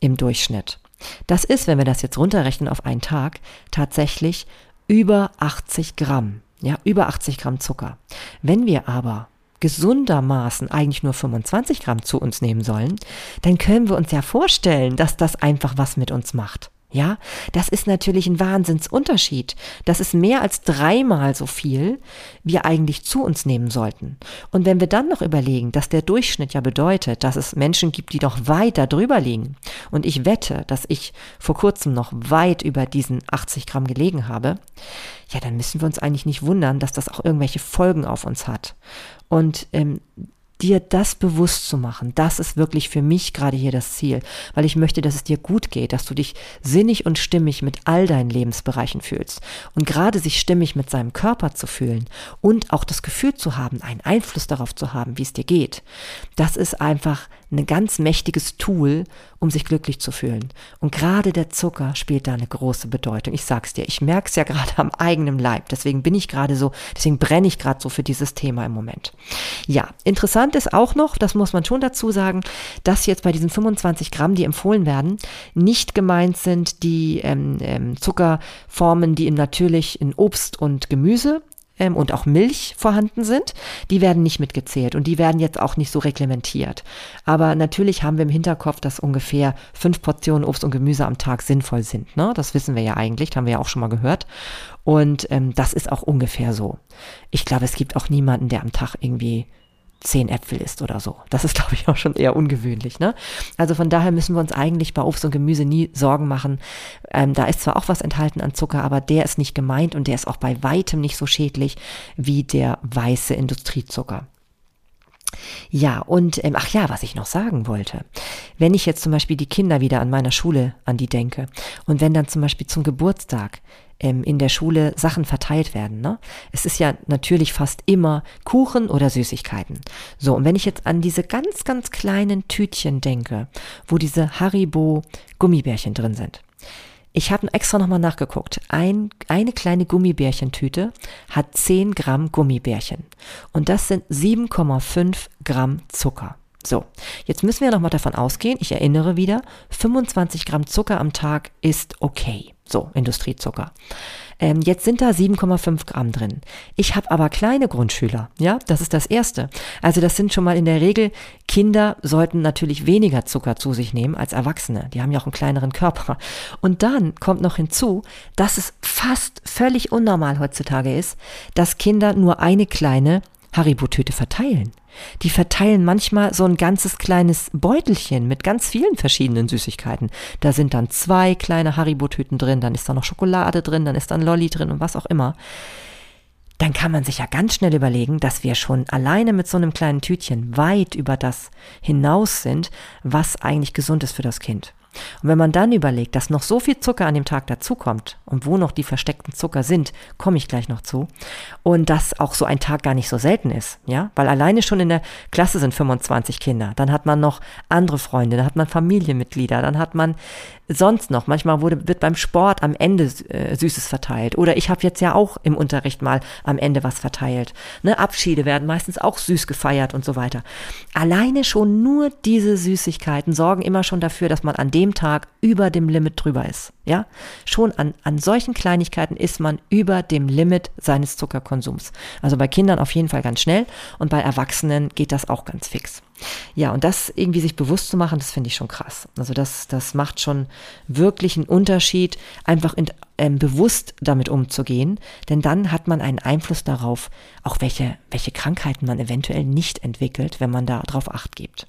im Durchschnitt. Das ist, wenn wir das jetzt runterrechnen auf einen Tag, tatsächlich über 80 Gramm. Ja, über 80 Gramm Zucker. Wenn wir aber gesundermaßen eigentlich nur 25 Gramm zu uns nehmen sollen, dann können wir uns ja vorstellen, dass das einfach was mit uns macht. Ja, das ist natürlich ein Wahnsinnsunterschied. Das ist mehr als dreimal so viel, wir eigentlich zu uns nehmen sollten. Und wenn wir dann noch überlegen, dass der Durchschnitt ja bedeutet, dass es Menschen gibt, die noch weiter drüber liegen, und ich wette, dass ich vor kurzem noch weit über diesen 80 Gramm gelegen habe, ja, dann müssen wir uns eigentlich nicht wundern, dass das auch irgendwelche Folgen auf uns hat. Und ähm, dir das bewusst zu machen, das ist wirklich für mich gerade hier das Ziel, weil ich möchte, dass es dir gut geht, dass du dich sinnig und stimmig mit all deinen Lebensbereichen fühlst. Und gerade sich stimmig mit seinem Körper zu fühlen und auch das Gefühl zu haben, einen Einfluss darauf zu haben, wie es dir geht, das ist einfach ein ganz mächtiges Tool, um sich glücklich zu fühlen. Und gerade der Zucker spielt da eine große Bedeutung. Ich sag's dir, ich merk's ja <laughs> gerade am eigenen Leib. Deswegen bin ich gerade so, deswegen brenne ich gerade so für dieses Thema im Moment. Ja, interessant ist auch noch, das muss man schon dazu sagen, dass jetzt bei diesen 25 Gramm, die empfohlen werden, nicht gemeint sind die ähm, ähm, Zuckerformen, die in natürlich in Obst und Gemüse ähm, und auch Milch vorhanden sind, die werden nicht mitgezählt und die werden jetzt auch nicht so reglementiert. Aber natürlich haben wir im Hinterkopf, dass ungefähr fünf Portionen Obst und Gemüse am Tag sinnvoll sind. Ne? Das wissen wir ja eigentlich, haben wir ja auch schon mal gehört. Und ähm, das ist auch ungefähr so. Ich glaube, es gibt auch niemanden, der am Tag irgendwie zehn Äpfel isst oder so. Das ist, <laughs> glaube ich, auch schon eher ungewöhnlich. Ne? Also von daher müssen wir uns eigentlich bei Obst und Gemüse nie Sorgen machen. Ähm, da ist zwar auch was enthalten an Zucker, aber der ist nicht gemeint und der ist auch bei weitem nicht so schädlich wie der weiße Industriezucker. Ja, und ähm, ach ja, was ich noch sagen wollte. Wenn ich jetzt zum Beispiel die Kinder wieder an meiner Schule an die denke und wenn dann zum Beispiel zum Geburtstag ähm, in der Schule Sachen verteilt werden. Ne? Es ist ja natürlich fast immer Kuchen oder Süßigkeiten. So, und wenn ich jetzt an diese ganz, ganz kleinen Tütchen denke, wo diese Haribo Gummibärchen drin sind. Ich habe extra nochmal nachgeguckt. Ein, eine kleine Gummibärchentüte hat 10 Gramm Gummibärchen. Und das sind 7,5 Gramm Zucker. So, jetzt müssen wir nochmal davon ausgehen, ich erinnere wieder, 25 Gramm Zucker am Tag ist okay. So, Industriezucker. Ähm, jetzt sind da 7,5 Gramm drin. Ich habe aber kleine Grundschüler, ja, das ist das Erste. Also das sind schon mal in der Regel, Kinder sollten natürlich weniger Zucker zu sich nehmen als Erwachsene. Die haben ja auch einen kleineren Körper. Und dann kommt noch hinzu, dass es fast völlig unnormal heutzutage ist, dass Kinder nur eine kleine Haribo-Tüte verteilen. Die verteilen manchmal so ein ganzes kleines Beutelchen mit ganz vielen verschiedenen Süßigkeiten. Da sind dann zwei kleine Haribo-Tüten drin, dann ist da noch Schokolade drin, dann ist da ein Lolli drin und was auch immer. Dann kann man sich ja ganz schnell überlegen, dass wir schon alleine mit so einem kleinen Tütchen weit über das hinaus sind, was eigentlich gesund ist für das Kind. Und wenn man dann überlegt, dass noch so viel Zucker an dem Tag dazukommt und wo noch die versteckten Zucker sind, komme ich gleich noch zu. Und dass auch so ein Tag gar nicht so selten ist, ja, weil alleine schon in der Klasse sind 25 Kinder. Dann hat man noch andere Freunde, dann hat man Familienmitglieder, dann hat man sonst noch. Manchmal wurde, wird beim Sport am Ende äh, Süßes verteilt. Oder ich habe jetzt ja auch im Unterricht mal am Ende was verteilt. Ne, Abschiede werden meistens auch süß gefeiert und so weiter. Alleine schon nur diese Süßigkeiten sorgen immer schon dafür, dass man an dem Tag über dem Limit drüber ist. Ja, schon an, an solchen Kleinigkeiten ist man über dem Limit seines Zuckerkonsums. Also bei Kindern auf jeden Fall ganz schnell und bei Erwachsenen geht das auch ganz fix. Ja, und das irgendwie sich bewusst zu machen, das finde ich schon krass. Also das, das macht schon wirklich einen Unterschied, einfach in, ähm, bewusst damit umzugehen, denn dann hat man einen Einfluss darauf, auch welche, welche Krankheiten man eventuell nicht entwickelt, wenn man da drauf acht gibt.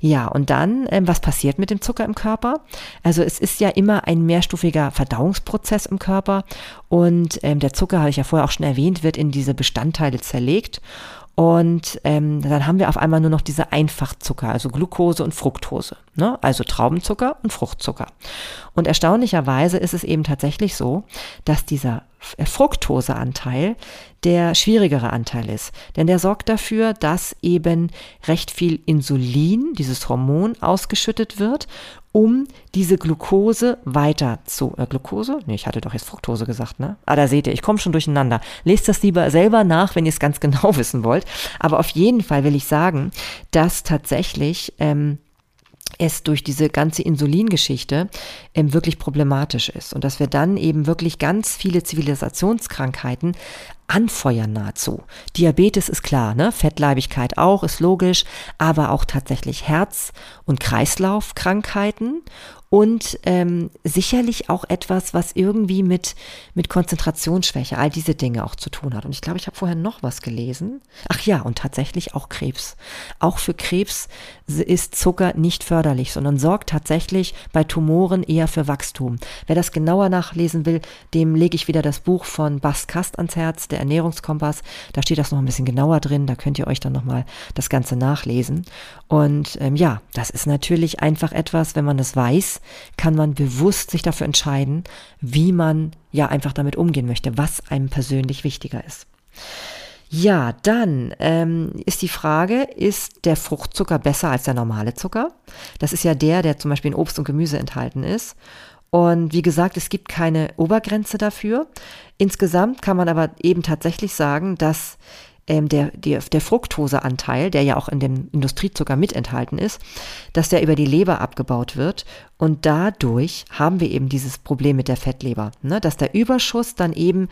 Ja, und dann, ähm, was passiert mit dem Zucker im Körper? Also es ist ja immer ein mehrstufiger Verdauungsprozess im Körper und ähm, der Zucker, habe ich ja vorher auch schon erwähnt, wird in diese Bestandteile zerlegt und ähm, dann haben wir auf einmal nur noch diese Einfachzucker, also Glucose und Fructose, ne? also Traubenzucker und Fruchtzucker. Und erstaunlicherweise ist es eben tatsächlich so, dass dieser äh, Fructoseanteil der schwierigere Anteil ist. Denn der sorgt dafür, dass eben recht viel Insulin, dieses Hormon, ausgeschüttet wird um diese Glucose weiter zu, äh, Glucose? Nee, ich hatte doch jetzt Fructose gesagt, ne? Ah, da seht ihr, ich komme schon durcheinander. Lest das lieber selber nach, wenn ihr es ganz <laughs> genau wissen wollt. Aber auf jeden Fall will ich sagen, dass tatsächlich ähm, es durch diese ganze Insulingeschichte ähm, wirklich problematisch ist und dass wir dann eben wirklich ganz viele Zivilisationskrankheiten anfeuern nahezu. Diabetes ist klar, ne? Fettleibigkeit auch, ist logisch, aber auch tatsächlich Herz- und Kreislaufkrankheiten und ähm, sicherlich auch etwas, was irgendwie mit, mit Konzentrationsschwäche, all diese Dinge auch zu tun hat. Und ich glaube, ich habe vorher noch was gelesen. Ach ja, und tatsächlich auch Krebs. Auch für Krebs ist Zucker nicht förderlich, sondern sorgt tatsächlich bei Tumoren eher für Wachstum. Wer das genauer nachlesen will, dem lege ich wieder das Buch von Bas Kast ans Herz, der Ernährungskompass. Da steht das noch ein bisschen genauer drin. Da könnt ihr euch dann nochmal das Ganze nachlesen. Und ähm, ja, das ist natürlich einfach etwas, wenn man das weiß, kann man bewusst sich dafür entscheiden, wie man ja einfach damit umgehen möchte, was einem persönlich wichtiger ist. Ja, dann ähm, ist die Frage, ist der Fruchtzucker besser als der normale Zucker? Das ist ja der, der zum Beispiel in Obst und Gemüse enthalten ist. Und wie gesagt, es gibt keine Obergrenze dafür. Insgesamt kann man aber eben tatsächlich sagen, dass ähm, der, der, der Fructoseanteil, der ja auch in dem Industriezucker mit enthalten ist, dass der über die Leber abgebaut wird. Und dadurch haben wir eben dieses Problem mit der Fettleber, ne? dass der Überschuss dann eben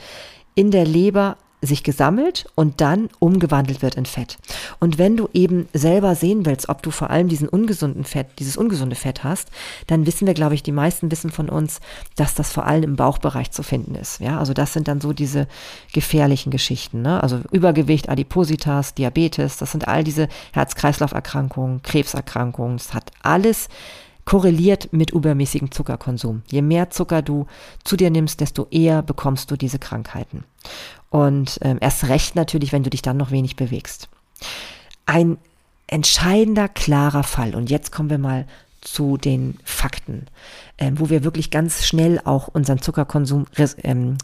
in der Leber sich gesammelt und dann umgewandelt wird in Fett. Und wenn du eben selber sehen willst, ob du vor allem diesen ungesunden Fett, dieses ungesunde Fett hast, dann wissen wir, glaube ich, die meisten wissen von uns, dass das vor allem im Bauchbereich zu finden ist. Ja, also das sind dann so diese gefährlichen Geschichten. Ne? Also Übergewicht, Adipositas, Diabetes, das sind all diese Herz-Kreislauf-Erkrankungen, Krebserkrankungen. Das hat alles korreliert mit übermäßigem Zuckerkonsum. Je mehr Zucker du zu dir nimmst, desto eher bekommst du diese Krankheiten. Und ähm, erst recht natürlich, wenn du dich dann noch wenig bewegst. Ein entscheidender, klarer Fall. Und jetzt kommen wir mal zu den Fakten, ähm, wo wir wirklich ganz schnell auch unseren Zuckerkonsum ähm,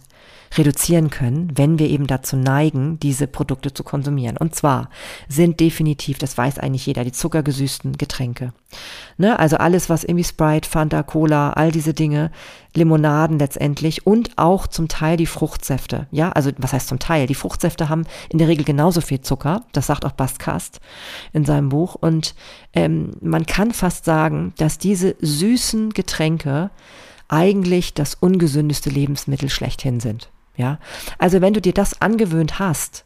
reduzieren können, wenn wir eben dazu neigen, diese Produkte zu konsumieren. Und zwar sind definitiv, das weiß eigentlich jeder, die zuckergesüßten Getränke. Ne? Also alles, was irgendwie Sprite, Fanta, Cola, all diese Dinge, Limonaden letztendlich und auch zum Teil die Fruchtsäfte. Ja, also was heißt zum Teil? Die Fruchtsäfte haben in der Regel genauso viel Zucker. Das sagt auch Bastkast in seinem Buch. Und ähm, man kann fast sagen, dass diese süßen Getränke eigentlich das ungesündeste Lebensmittel schlechthin sind. Ja, also wenn du dir das angewöhnt hast,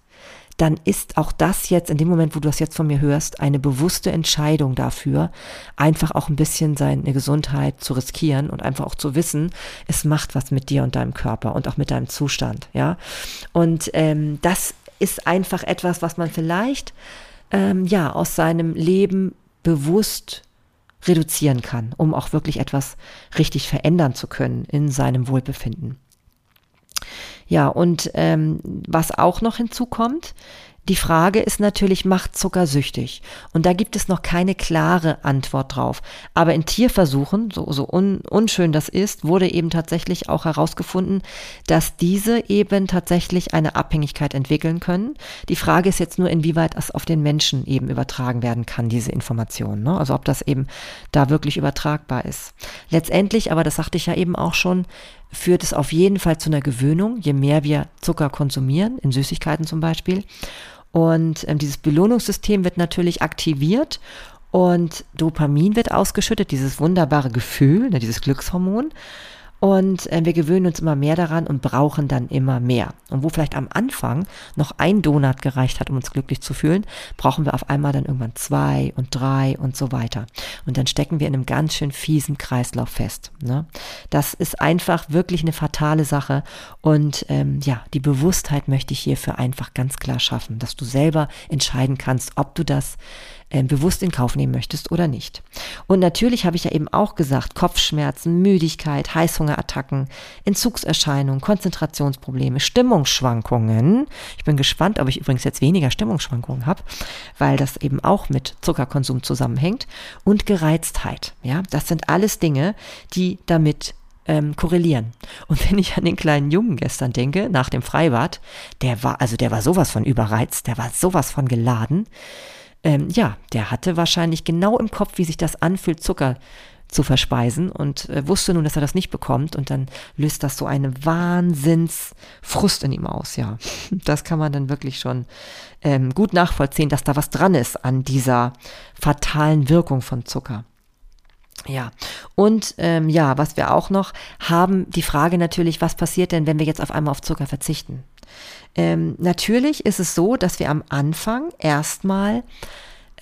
dann ist auch das jetzt in dem Moment, wo du das jetzt von mir hörst, eine bewusste Entscheidung dafür, einfach auch ein bisschen seine Gesundheit zu riskieren und einfach auch zu wissen, es macht was mit dir und deinem Körper und auch mit deinem Zustand, ja. Und ähm, das ist einfach etwas, was man vielleicht ähm, ja aus seinem Leben bewusst reduzieren kann, um auch wirklich etwas richtig verändern zu können in seinem Wohlbefinden. Ja, und ähm, was auch noch hinzukommt, Die Frage ist natürlich, macht Zucker süchtig? Und da gibt es noch keine klare Antwort drauf. Aber in Tierversuchen, so, so un, unschön das ist, wurde eben tatsächlich auch herausgefunden, dass diese eben tatsächlich eine Abhängigkeit entwickeln können. Die Frage ist jetzt nur, inwieweit das auf den Menschen eben übertragen werden kann, diese Information. Ne? Also ob das eben da wirklich übertragbar ist. Letztendlich, aber das sagte ich ja eben auch schon, führt es auf jeden Fall zu einer Gewöhnung, je mehr wir Zucker konsumieren, in Süßigkeiten zum Beispiel. Und ähm, dieses Belohnungssystem wird natürlich aktiviert und Dopamin wird ausgeschüttet, dieses wunderbare Gefühl, ne, dieses Glückshormon. Und äh, wir gewöhnen uns immer mehr daran und brauchen dann immer mehr. Und wo vielleicht am Anfang noch ein Donut gereicht hat, um uns glücklich zu fühlen, brauchen wir auf einmal dann irgendwann zwei und drei und so weiter. Und dann stecken wir in einem ganz schön fiesen Kreislauf fest. Ne? Das ist einfach wirklich eine fatale Sache. Und ähm, ja, die Bewusstheit möchte ich hierfür einfach ganz klar schaffen, dass du selber entscheiden kannst, ob du das äh, bewusst in Kauf nehmen möchtest oder nicht. Und natürlich habe ich ja eben auch gesagt, Kopfschmerzen, Müdigkeit, Heißhungerattacken, Entzugserscheinungen, Konzentrationsprobleme, Stimmungsschwankungen. Ich bin gespannt, ob ich übrigens jetzt weniger Stimmungsschwankungen habe, weil das eben auch mit Zuckerkonsum zusammenhängt und Gereiztheit. Ja, das sind alles Dinge, die damit ähm, korrelieren. Und wenn ich an den kleinen Jungen gestern denke, nach dem Freibad, der war, also der war sowas von überreizt, der war sowas von geladen ähm, ja, der hatte wahrscheinlich genau im Kopf, wie sich das anfühlt, Zucker zu verspeisen und äh, wusste nun, dass er das nicht bekommt und dann löst das so eine Wahnsinnsfrust in ihm aus, ja. <laughs> Das kann man dann wirklich schon ähm, gut nachvollziehen, dass da was dran ist an dieser fatalen Wirkung von Zucker. Ja, und ähm, ja, was wir auch noch haben, die Frage natürlich, was passiert denn, wenn wir jetzt auf einmal auf Zucker verzichten? Ähm, natürlich ist es so, dass wir am Anfang erstmal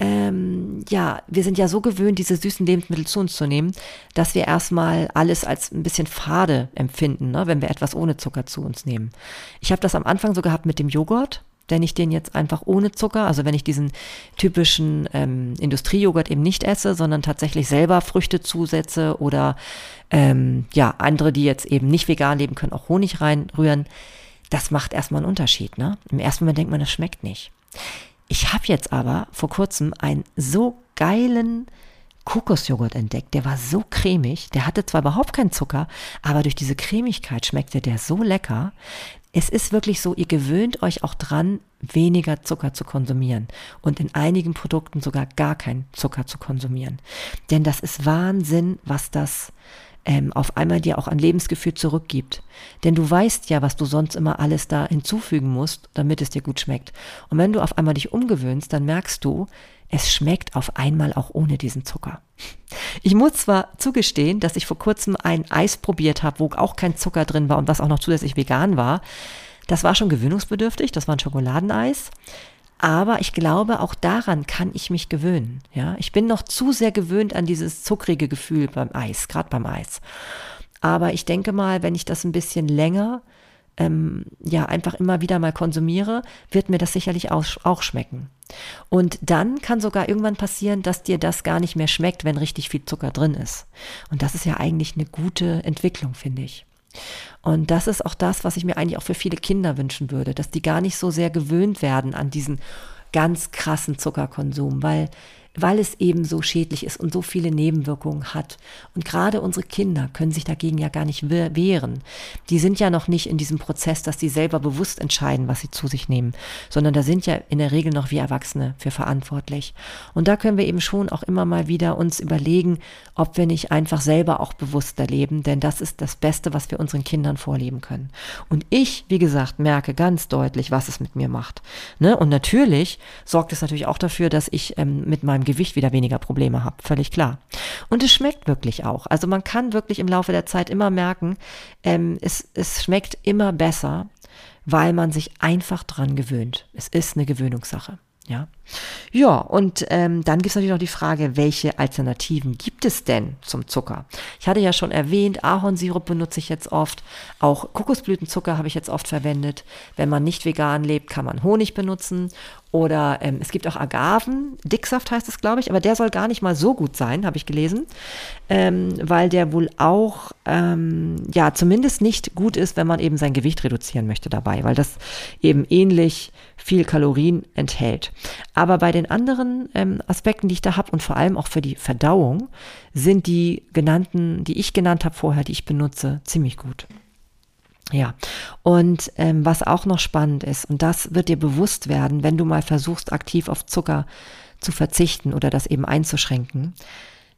ähm, ja, wir sind ja so gewöhnt, diese süßen Lebensmittel zu uns zu nehmen, dass wir erstmal alles als ein bisschen fade empfinden, ne, wenn wir etwas ohne Zucker zu uns nehmen. Ich habe das am Anfang so gehabt mit dem Joghurt, wenn ich den jetzt einfach ohne Zucker, also wenn ich diesen typischen ähm, Industriejoghurt eben nicht esse, sondern tatsächlich selber Früchte zusetze oder ähm, ja, andere, die jetzt eben nicht vegan leben können, auch Honig reinrühren, das macht erstmal einen Unterschied. Ne? Im ersten Moment denkt man, das schmeckt nicht. Ich habe jetzt aber vor kurzem einen so geilen Kokosjoghurt entdeckt. Der war so cremig. Der hatte zwar überhaupt keinen Zucker, aber durch diese Cremigkeit schmeckte der so lecker. Es ist wirklich so, ihr gewöhnt euch auch dran, weniger Zucker zu konsumieren und in einigen Produkten sogar gar keinen Zucker zu konsumieren. Denn das ist Wahnsinn, was das ähm, auf einmal dir auch an Lebensgefühl zurückgibt. Denn du weißt ja, was du sonst immer alles da hinzufügen musst, damit es dir gut schmeckt. Und wenn du auf einmal dich umgewöhnst, dann merkst du, es schmeckt auf einmal auch ohne diesen Zucker. Ich muss zwar zugestehen, dass ich vor kurzem ein Eis probiert habe, wo auch kein Zucker drin war und was auch noch zusätzlich vegan war. Das war schon gewöhnungsbedürftig, das war ein Schokoladeneis. Aber ich glaube, auch daran kann ich mich gewöhnen. Ja, ich bin noch zu sehr gewöhnt an dieses zuckrige Gefühl beim Eis, gerade beim Eis. Aber ich denke mal, wenn ich das ein bisschen länger, ähm, ja, einfach immer wieder mal konsumiere, wird mir das sicherlich auch, auch schmecken. Und dann kann sogar irgendwann passieren, dass dir das gar nicht mehr schmeckt, wenn richtig viel Zucker drin ist. Und das ist ja eigentlich eine gute Entwicklung, finde ich. Und das ist auch das, was ich mir eigentlich auch für viele Kinder wünschen würde, dass die gar nicht so sehr gewöhnt werden an diesen ganz krassen Zuckerkonsum, weil weil es eben so schädlich ist und so viele Nebenwirkungen hat. Und gerade unsere Kinder können sich dagegen ja gar nicht wehren. Die sind ja noch nicht in diesem Prozess, dass sie selber bewusst entscheiden, was sie zu sich nehmen, sondern da sind ja in der Regel noch wir Erwachsene für verantwortlich. Und da können wir eben schon auch immer mal wieder uns überlegen, ob wir nicht einfach selber auch bewusster leben, denn das ist das Beste, was wir unseren Kindern vorleben können. Und ich, wie gesagt, merke ganz deutlich, was es mit mir macht. Ne? Und natürlich sorgt es natürlich auch dafür, dass ich ähm, mit meinem Gewicht wieder weniger Probleme habe, völlig klar. Und es schmeckt wirklich auch. Also man kann wirklich im Laufe der Zeit immer merken, ähm, es, es schmeckt immer besser, weil man sich einfach dran gewöhnt. Es ist eine Gewöhnungssache. Ja. Ja, und ähm, dann gibt es natürlich noch die Frage, welche Alternativen gibt es denn zum Zucker? Ich hatte ja schon erwähnt, Ahornsirup benutze ich jetzt oft, auch Kokosblütenzucker habe ich jetzt oft verwendet. Wenn man nicht vegan lebt, kann man Honig benutzen oder ähm, es gibt auch Agaven, Dicksaft heißt es, glaube ich, aber der soll gar nicht mal so gut sein, habe ich gelesen, ähm, weil der wohl auch, ähm, ja, zumindest nicht gut ist, wenn man eben sein Gewicht reduzieren möchte dabei, weil das eben ähnlich viel Kalorien enthält. Aber bei den anderen ähm, Aspekten, die ich da habe und vor allem auch für die Verdauung, sind die genannten, die ich genannt habe vorher, die ich benutze, ziemlich gut. Ja, und ähm, was auch noch spannend ist, und das wird dir bewusst werden, wenn du mal versuchst, aktiv auf Zucker zu verzichten oder das eben einzuschränken,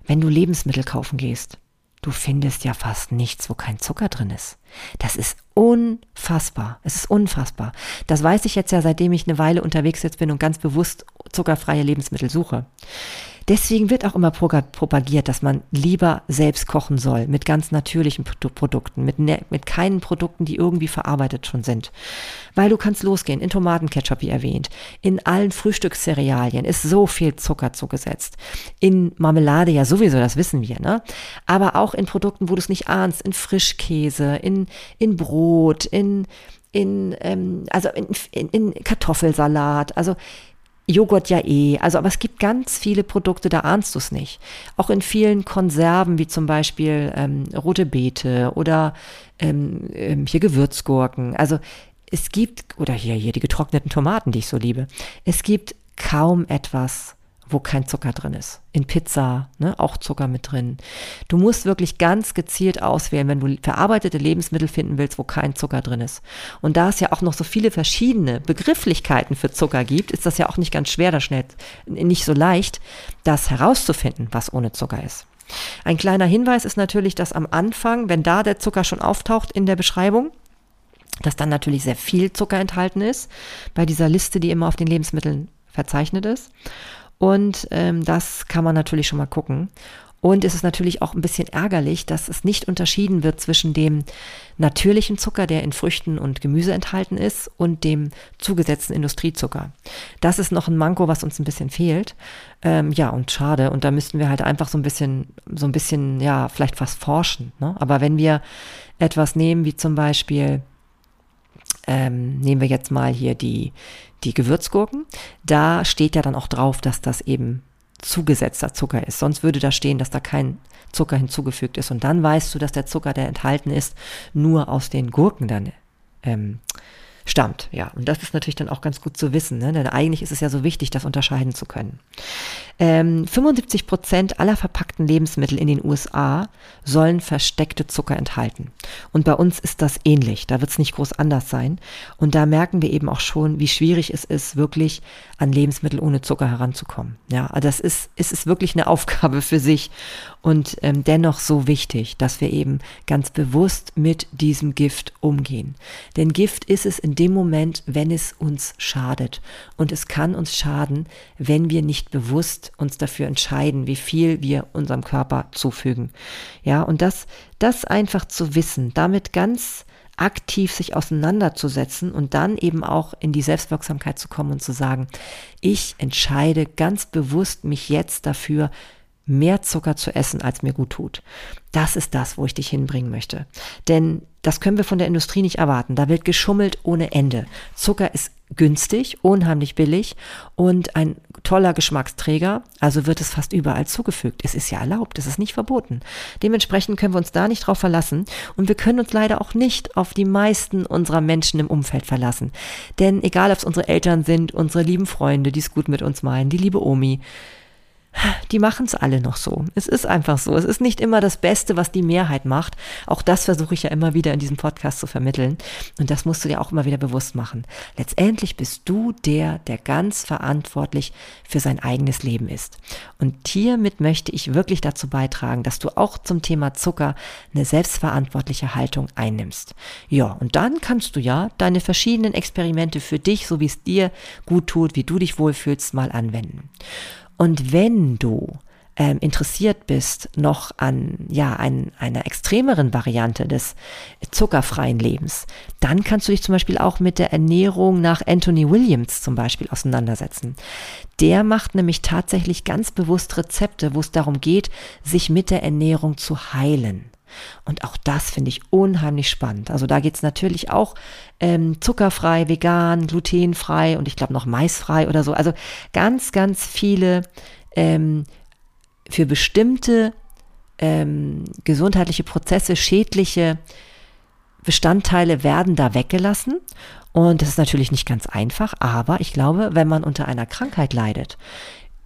wenn du Lebensmittel kaufen gehst. Du findest ja fast nichts, wo kein Zucker drin ist. Das ist unfassbar. Es ist unfassbar. Das weiß ich jetzt ja, seitdem ich eine Weile unterwegs jetzt bin und ganz bewusst zuckerfreie Lebensmittel suche. Deswegen wird auch immer propagiert, dass man lieber selbst kochen soll, mit ganz natürlichen Produkten, mit, ne mit keinen Produkten, die irgendwie verarbeitet schon sind. Weil du kannst losgehen, in Tomatenketchup, wie erwähnt, in allen Frühstückscerealien ist so viel Zucker zugesetzt. In Marmelade ja sowieso, das wissen wir, ne? Aber auch in Produkten, wo du es nicht ahnst, in Frischkäse, in, in Brot, in, in, ähm, also in, in, in Kartoffelsalat, also Joghurt ja eh. Also, aber es gibt ganz viele Produkte, da ahnst du es nicht. Auch in vielen Konserven, wie zum Beispiel ähm, rote Beete oder ähm, ähm, hier Gewürzgurken. Also es gibt, oder hier, hier die getrockneten Tomaten, die ich so liebe. Es gibt kaum etwas, wo kein Zucker drin ist. In Pizza, ne, auch Zucker mit drin. Du musst wirklich ganz gezielt auswählen, wenn du verarbeitete Lebensmittel finden willst, wo kein Zucker drin ist. Und da es ja auch noch so viele verschiedene Begrifflichkeiten für Zucker gibt, ist das ja auch nicht ganz schwer, das schnell, nicht so leicht, das herauszufinden, was ohne Zucker ist. Ein kleiner Hinweis ist natürlich, dass am Anfang, wenn da der Zucker schon auftaucht in der Beschreibung, dass dann natürlich sehr viel Zucker enthalten ist bei dieser Liste, die immer auf den Lebensmitteln verzeichnet ist. Und ähm, das kann man natürlich schon mal gucken. Und es ist natürlich auch ein bisschen ärgerlich, dass es nicht unterschieden wird zwischen dem natürlichen Zucker, der in Früchten und Gemüse enthalten ist, und dem zugesetzten Industriezucker. Das ist noch ein Manko, was uns ein bisschen fehlt. Ähm, ja, und schade. Und da müssten wir halt einfach so ein bisschen, so ein bisschen, ja, vielleicht fast forschen. Ne? Aber wenn wir etwas nehmen, wie zum Beispiel ähm, nehmen wir jetzt mal hier die, die Gewürzgurken. Da steht ja dann auch drauf, dass das eben zugesetzter Zucker ist. Sonst würde da stehen, dass da kein Zucker hinzugefügt ist. Und dann weißt du, dass der Zucker, der enthalten ist, nur aus den Gurken dann ähm, stammt. Ja, und das ist natürlich dann auch ganz gut zu wissen, ne? denn eigentlich ist es ja so wichtig, das unterscheiden zu können. Ähm, 75 Prozent aller verpackten Lebensmittel in den USA sollen versteckte Zucker enthalten. Und bei uns ist das ähnlich. Da wird es nicht groß anders sein. Und da merken wir eben auch schon, wie schwierig es ist, wirklich an Lebensmittel ohne Zucker heranzukommen. Ja, also das ist, es ist wirklich eine Aufgabe für sich und ähm, dennoch so wichtig, dass wir eben ganz bewusst mit diesem Gift umgehen. Denn Gift ist es in dem Moment, wenn es uns schadet. Und es kann uns schaden, wenn wir nicht bewusst uns dafür entscheiden, wie viel wir unserem Körper zufügen. Ja, und das, das einfach zu wissen, damit ganz aktiv sich auseinanderzusetzen und dann eben auch in die Selbstwirksamkeit zu kommen und zu sagen, ich entscheide ganz bewusst mich jetzt dafür, mehr Zucker zu essen, als mir gut tut. Das ist das, wo ich dich hinbringen möchte. Denn das können wir von der Industrie nicht erwarten. Da wird geschummelt ohne Ende. Zucker ist günstig, unheimlich billig und ein toller Geschmacksträger, also wird es fast überall zugefügt. Es ist ja erlaubt, es ist nicht verboten. Dementsprechend können wir uns da nicht drauf verlassen und wir können uns leider auch nicht auf die meisten unserer Menschen im Umfeld verlassen. Denn egal, ob es unsere Eltern sind, unsere lieben Freunde, die es gut mit uns meinen, die liebe Omi, die machen es alle noch so. Es ist einfach so. Es ist nicht immer das Beste, was die Mehrheit macht. Auch das versuche ich ja immer wieder in diesem Podcast zu vermitteln. Und das musst du dir auch immer wieder bewusst machen. Letztendlich bist du der, der ganz verantwortlich für sein eigenes Leben ist. Und hiermit möchte ich wirklich dazu beitragen, dass du auch zum Thema Zucker eine selbstverantwortliche Haltung einnimmst. Ja, und dann kannst du ja deine verschiedenen Experimente für dich, so wie es dir gut tut, wie du dich wohlfühlst, mal anwenden. Und wenn du ähm, interessiert bist, noch an ja ein, einer extremeren Variante des zuckerfreien Lebens, dann kannst du dich zum Beispiel auch mit der Ernährung nach Anthony Williams zum Beispiel auseinandersetzen. Der macht nämlich tatsächlich ganz bewusst Rezepte, wo es darum geht, sich mit der Ernährung zu heilen. Und auch das finde ich unheimlich spannend. Also da geht es natürlich auch ähm, zuckerfrei, vegan, glutenfrei und ich glaube noch maisfrei oder so. Also ganz, ganz viele ähm, für bestimmte ähm, gesundheitliche Prozesse schädliche Bestandteile werden da weggelassen. Und das ist natürlich nicht ganz einfach, aber ich glaube, wenn man unter einer Krankheit leidet,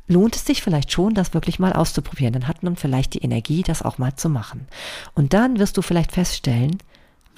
lohnt es sich vielleicht schon, das wirklich mal auszuprobieren. Dann hat man vielleicht die Energie, das auch mal zu machen. Und dann wirst du vielleicht feststellen,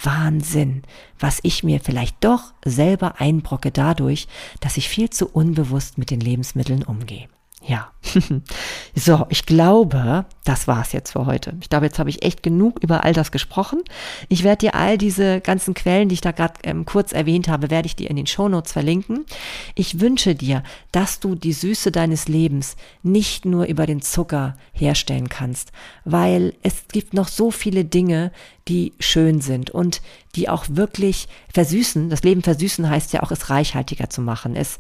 Wahnsinn, was ich mir vielleicht doch selber einbrocke dadurch, dass ich viel zu unbewusst mit den Lebensmitteln umgehe. Ja. <laughs> so, ich glaube, das war's jetzt für heute. Ich glaube, jetzt habe ich echt genug über all das gesprochen. Ich werde dir all diese ganzen Quellen, die ich da gerade ähm, kurz erwähnt habe, werde ich dir in den Shownotes verlinken. Ich wünsche dir, dass du die Süße deines Lebens nicht nur über den Zucker herstellen kannst, weil es gibt noch so viele Dinge, die schön sind und die auch wirklich versüßen. Das Leben versüßen heißt ja auch, es reichhaltiger zu machen, es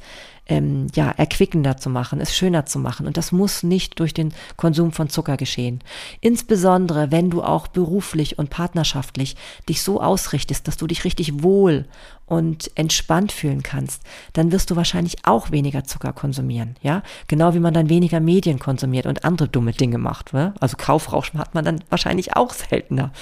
ähm, ja, erquickender zu machen, es schöner zu machen. Und das muss nicht durch den Konsum von Zucker geschehen. Insbesondere, wenn du auch beruflich und partnerschaftlich dich so ausrichtest, dass du dich richtig wohl und entspannt fühlen kannst, dann wirst du wahrscheinlich auch weniger Zucker konsumieren, ja? Genau wie man dann weniger Medien konsumiert und andere dumme Dinge macht, ne? Also Kaufrausch hat man dann wahrscheinlich auch seltener.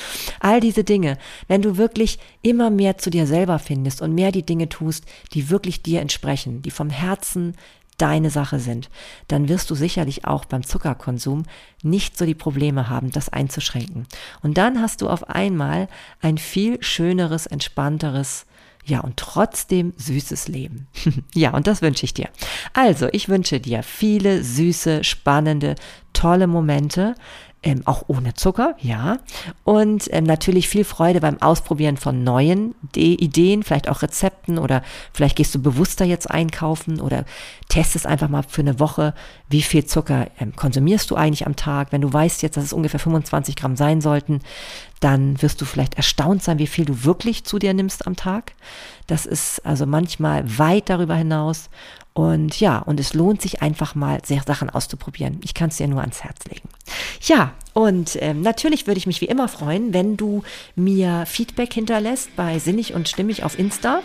All diese Dinge, wenn du wirklich immer mehr zu dir selber findest und mehr die Dinge tust, die wirklich dir entsprechen, die vom Herzen deine Sache sind, dann wirst du sicherlich auch beim Zuckerkonsum nicht so die Probleme haben, das einzuschränken. Und dann hast du auf einmal ein viel schöneres, entspannteres, ja, und trotzdem süßes Leben. <laughs> ja, und das wünsche ich dir. Also, ich wünsche dir viele süße, spannende, tolle Momente ähm, auch ohne Zucker, ja. Und ähm, natürlich viel Freude beim Ausprobieren von neuen De Ideen, vielleicht auch Rezepten oder vielleicht gehst du bewusster jetzt einkaufen oder testest einfach mal für eine Woche, wie viel Zucker ähm, konsumierst du eigentlich am Tag. Wenn du weißt jetzt, dass es ungefähr 25 Gramm sein sollten, dann wirst du vielleicht erstaunt sein, wie viel du wirklich zu dir nimmst am Tag. Das ist also manchmal weit darüber hinaus. Und ja, und es lohnt sich einfach mal, sehr Sachen auszuprobieren. Ich kann es dir nur ans Herz legen. Ja, und ähm, natürlich würde ich mich wie immer freuen, wenn du mir Feedback hinterlässt bei Sinnig und Stimmig auf Insta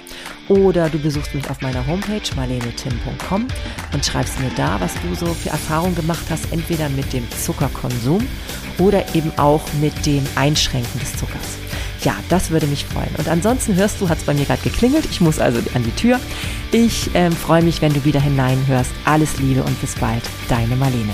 oder du besuchst mich auf meiner Homepage marlenetim.com und schreibst mir da, was du so für Erfahrungen gemacht hast, entweder mit dem Zuckerkonsum oder eben auch mit dem Einschränken des Zuckers. Ja, das würde mich freuen. Und ansonsten hörst du, hat es bei mir gerade geklingelt. Ich muss also an die Tür. Ich ähm, freue mich, wenn du wieder hineinhörst. Alles Liebe und bis bald. Deine Marlene.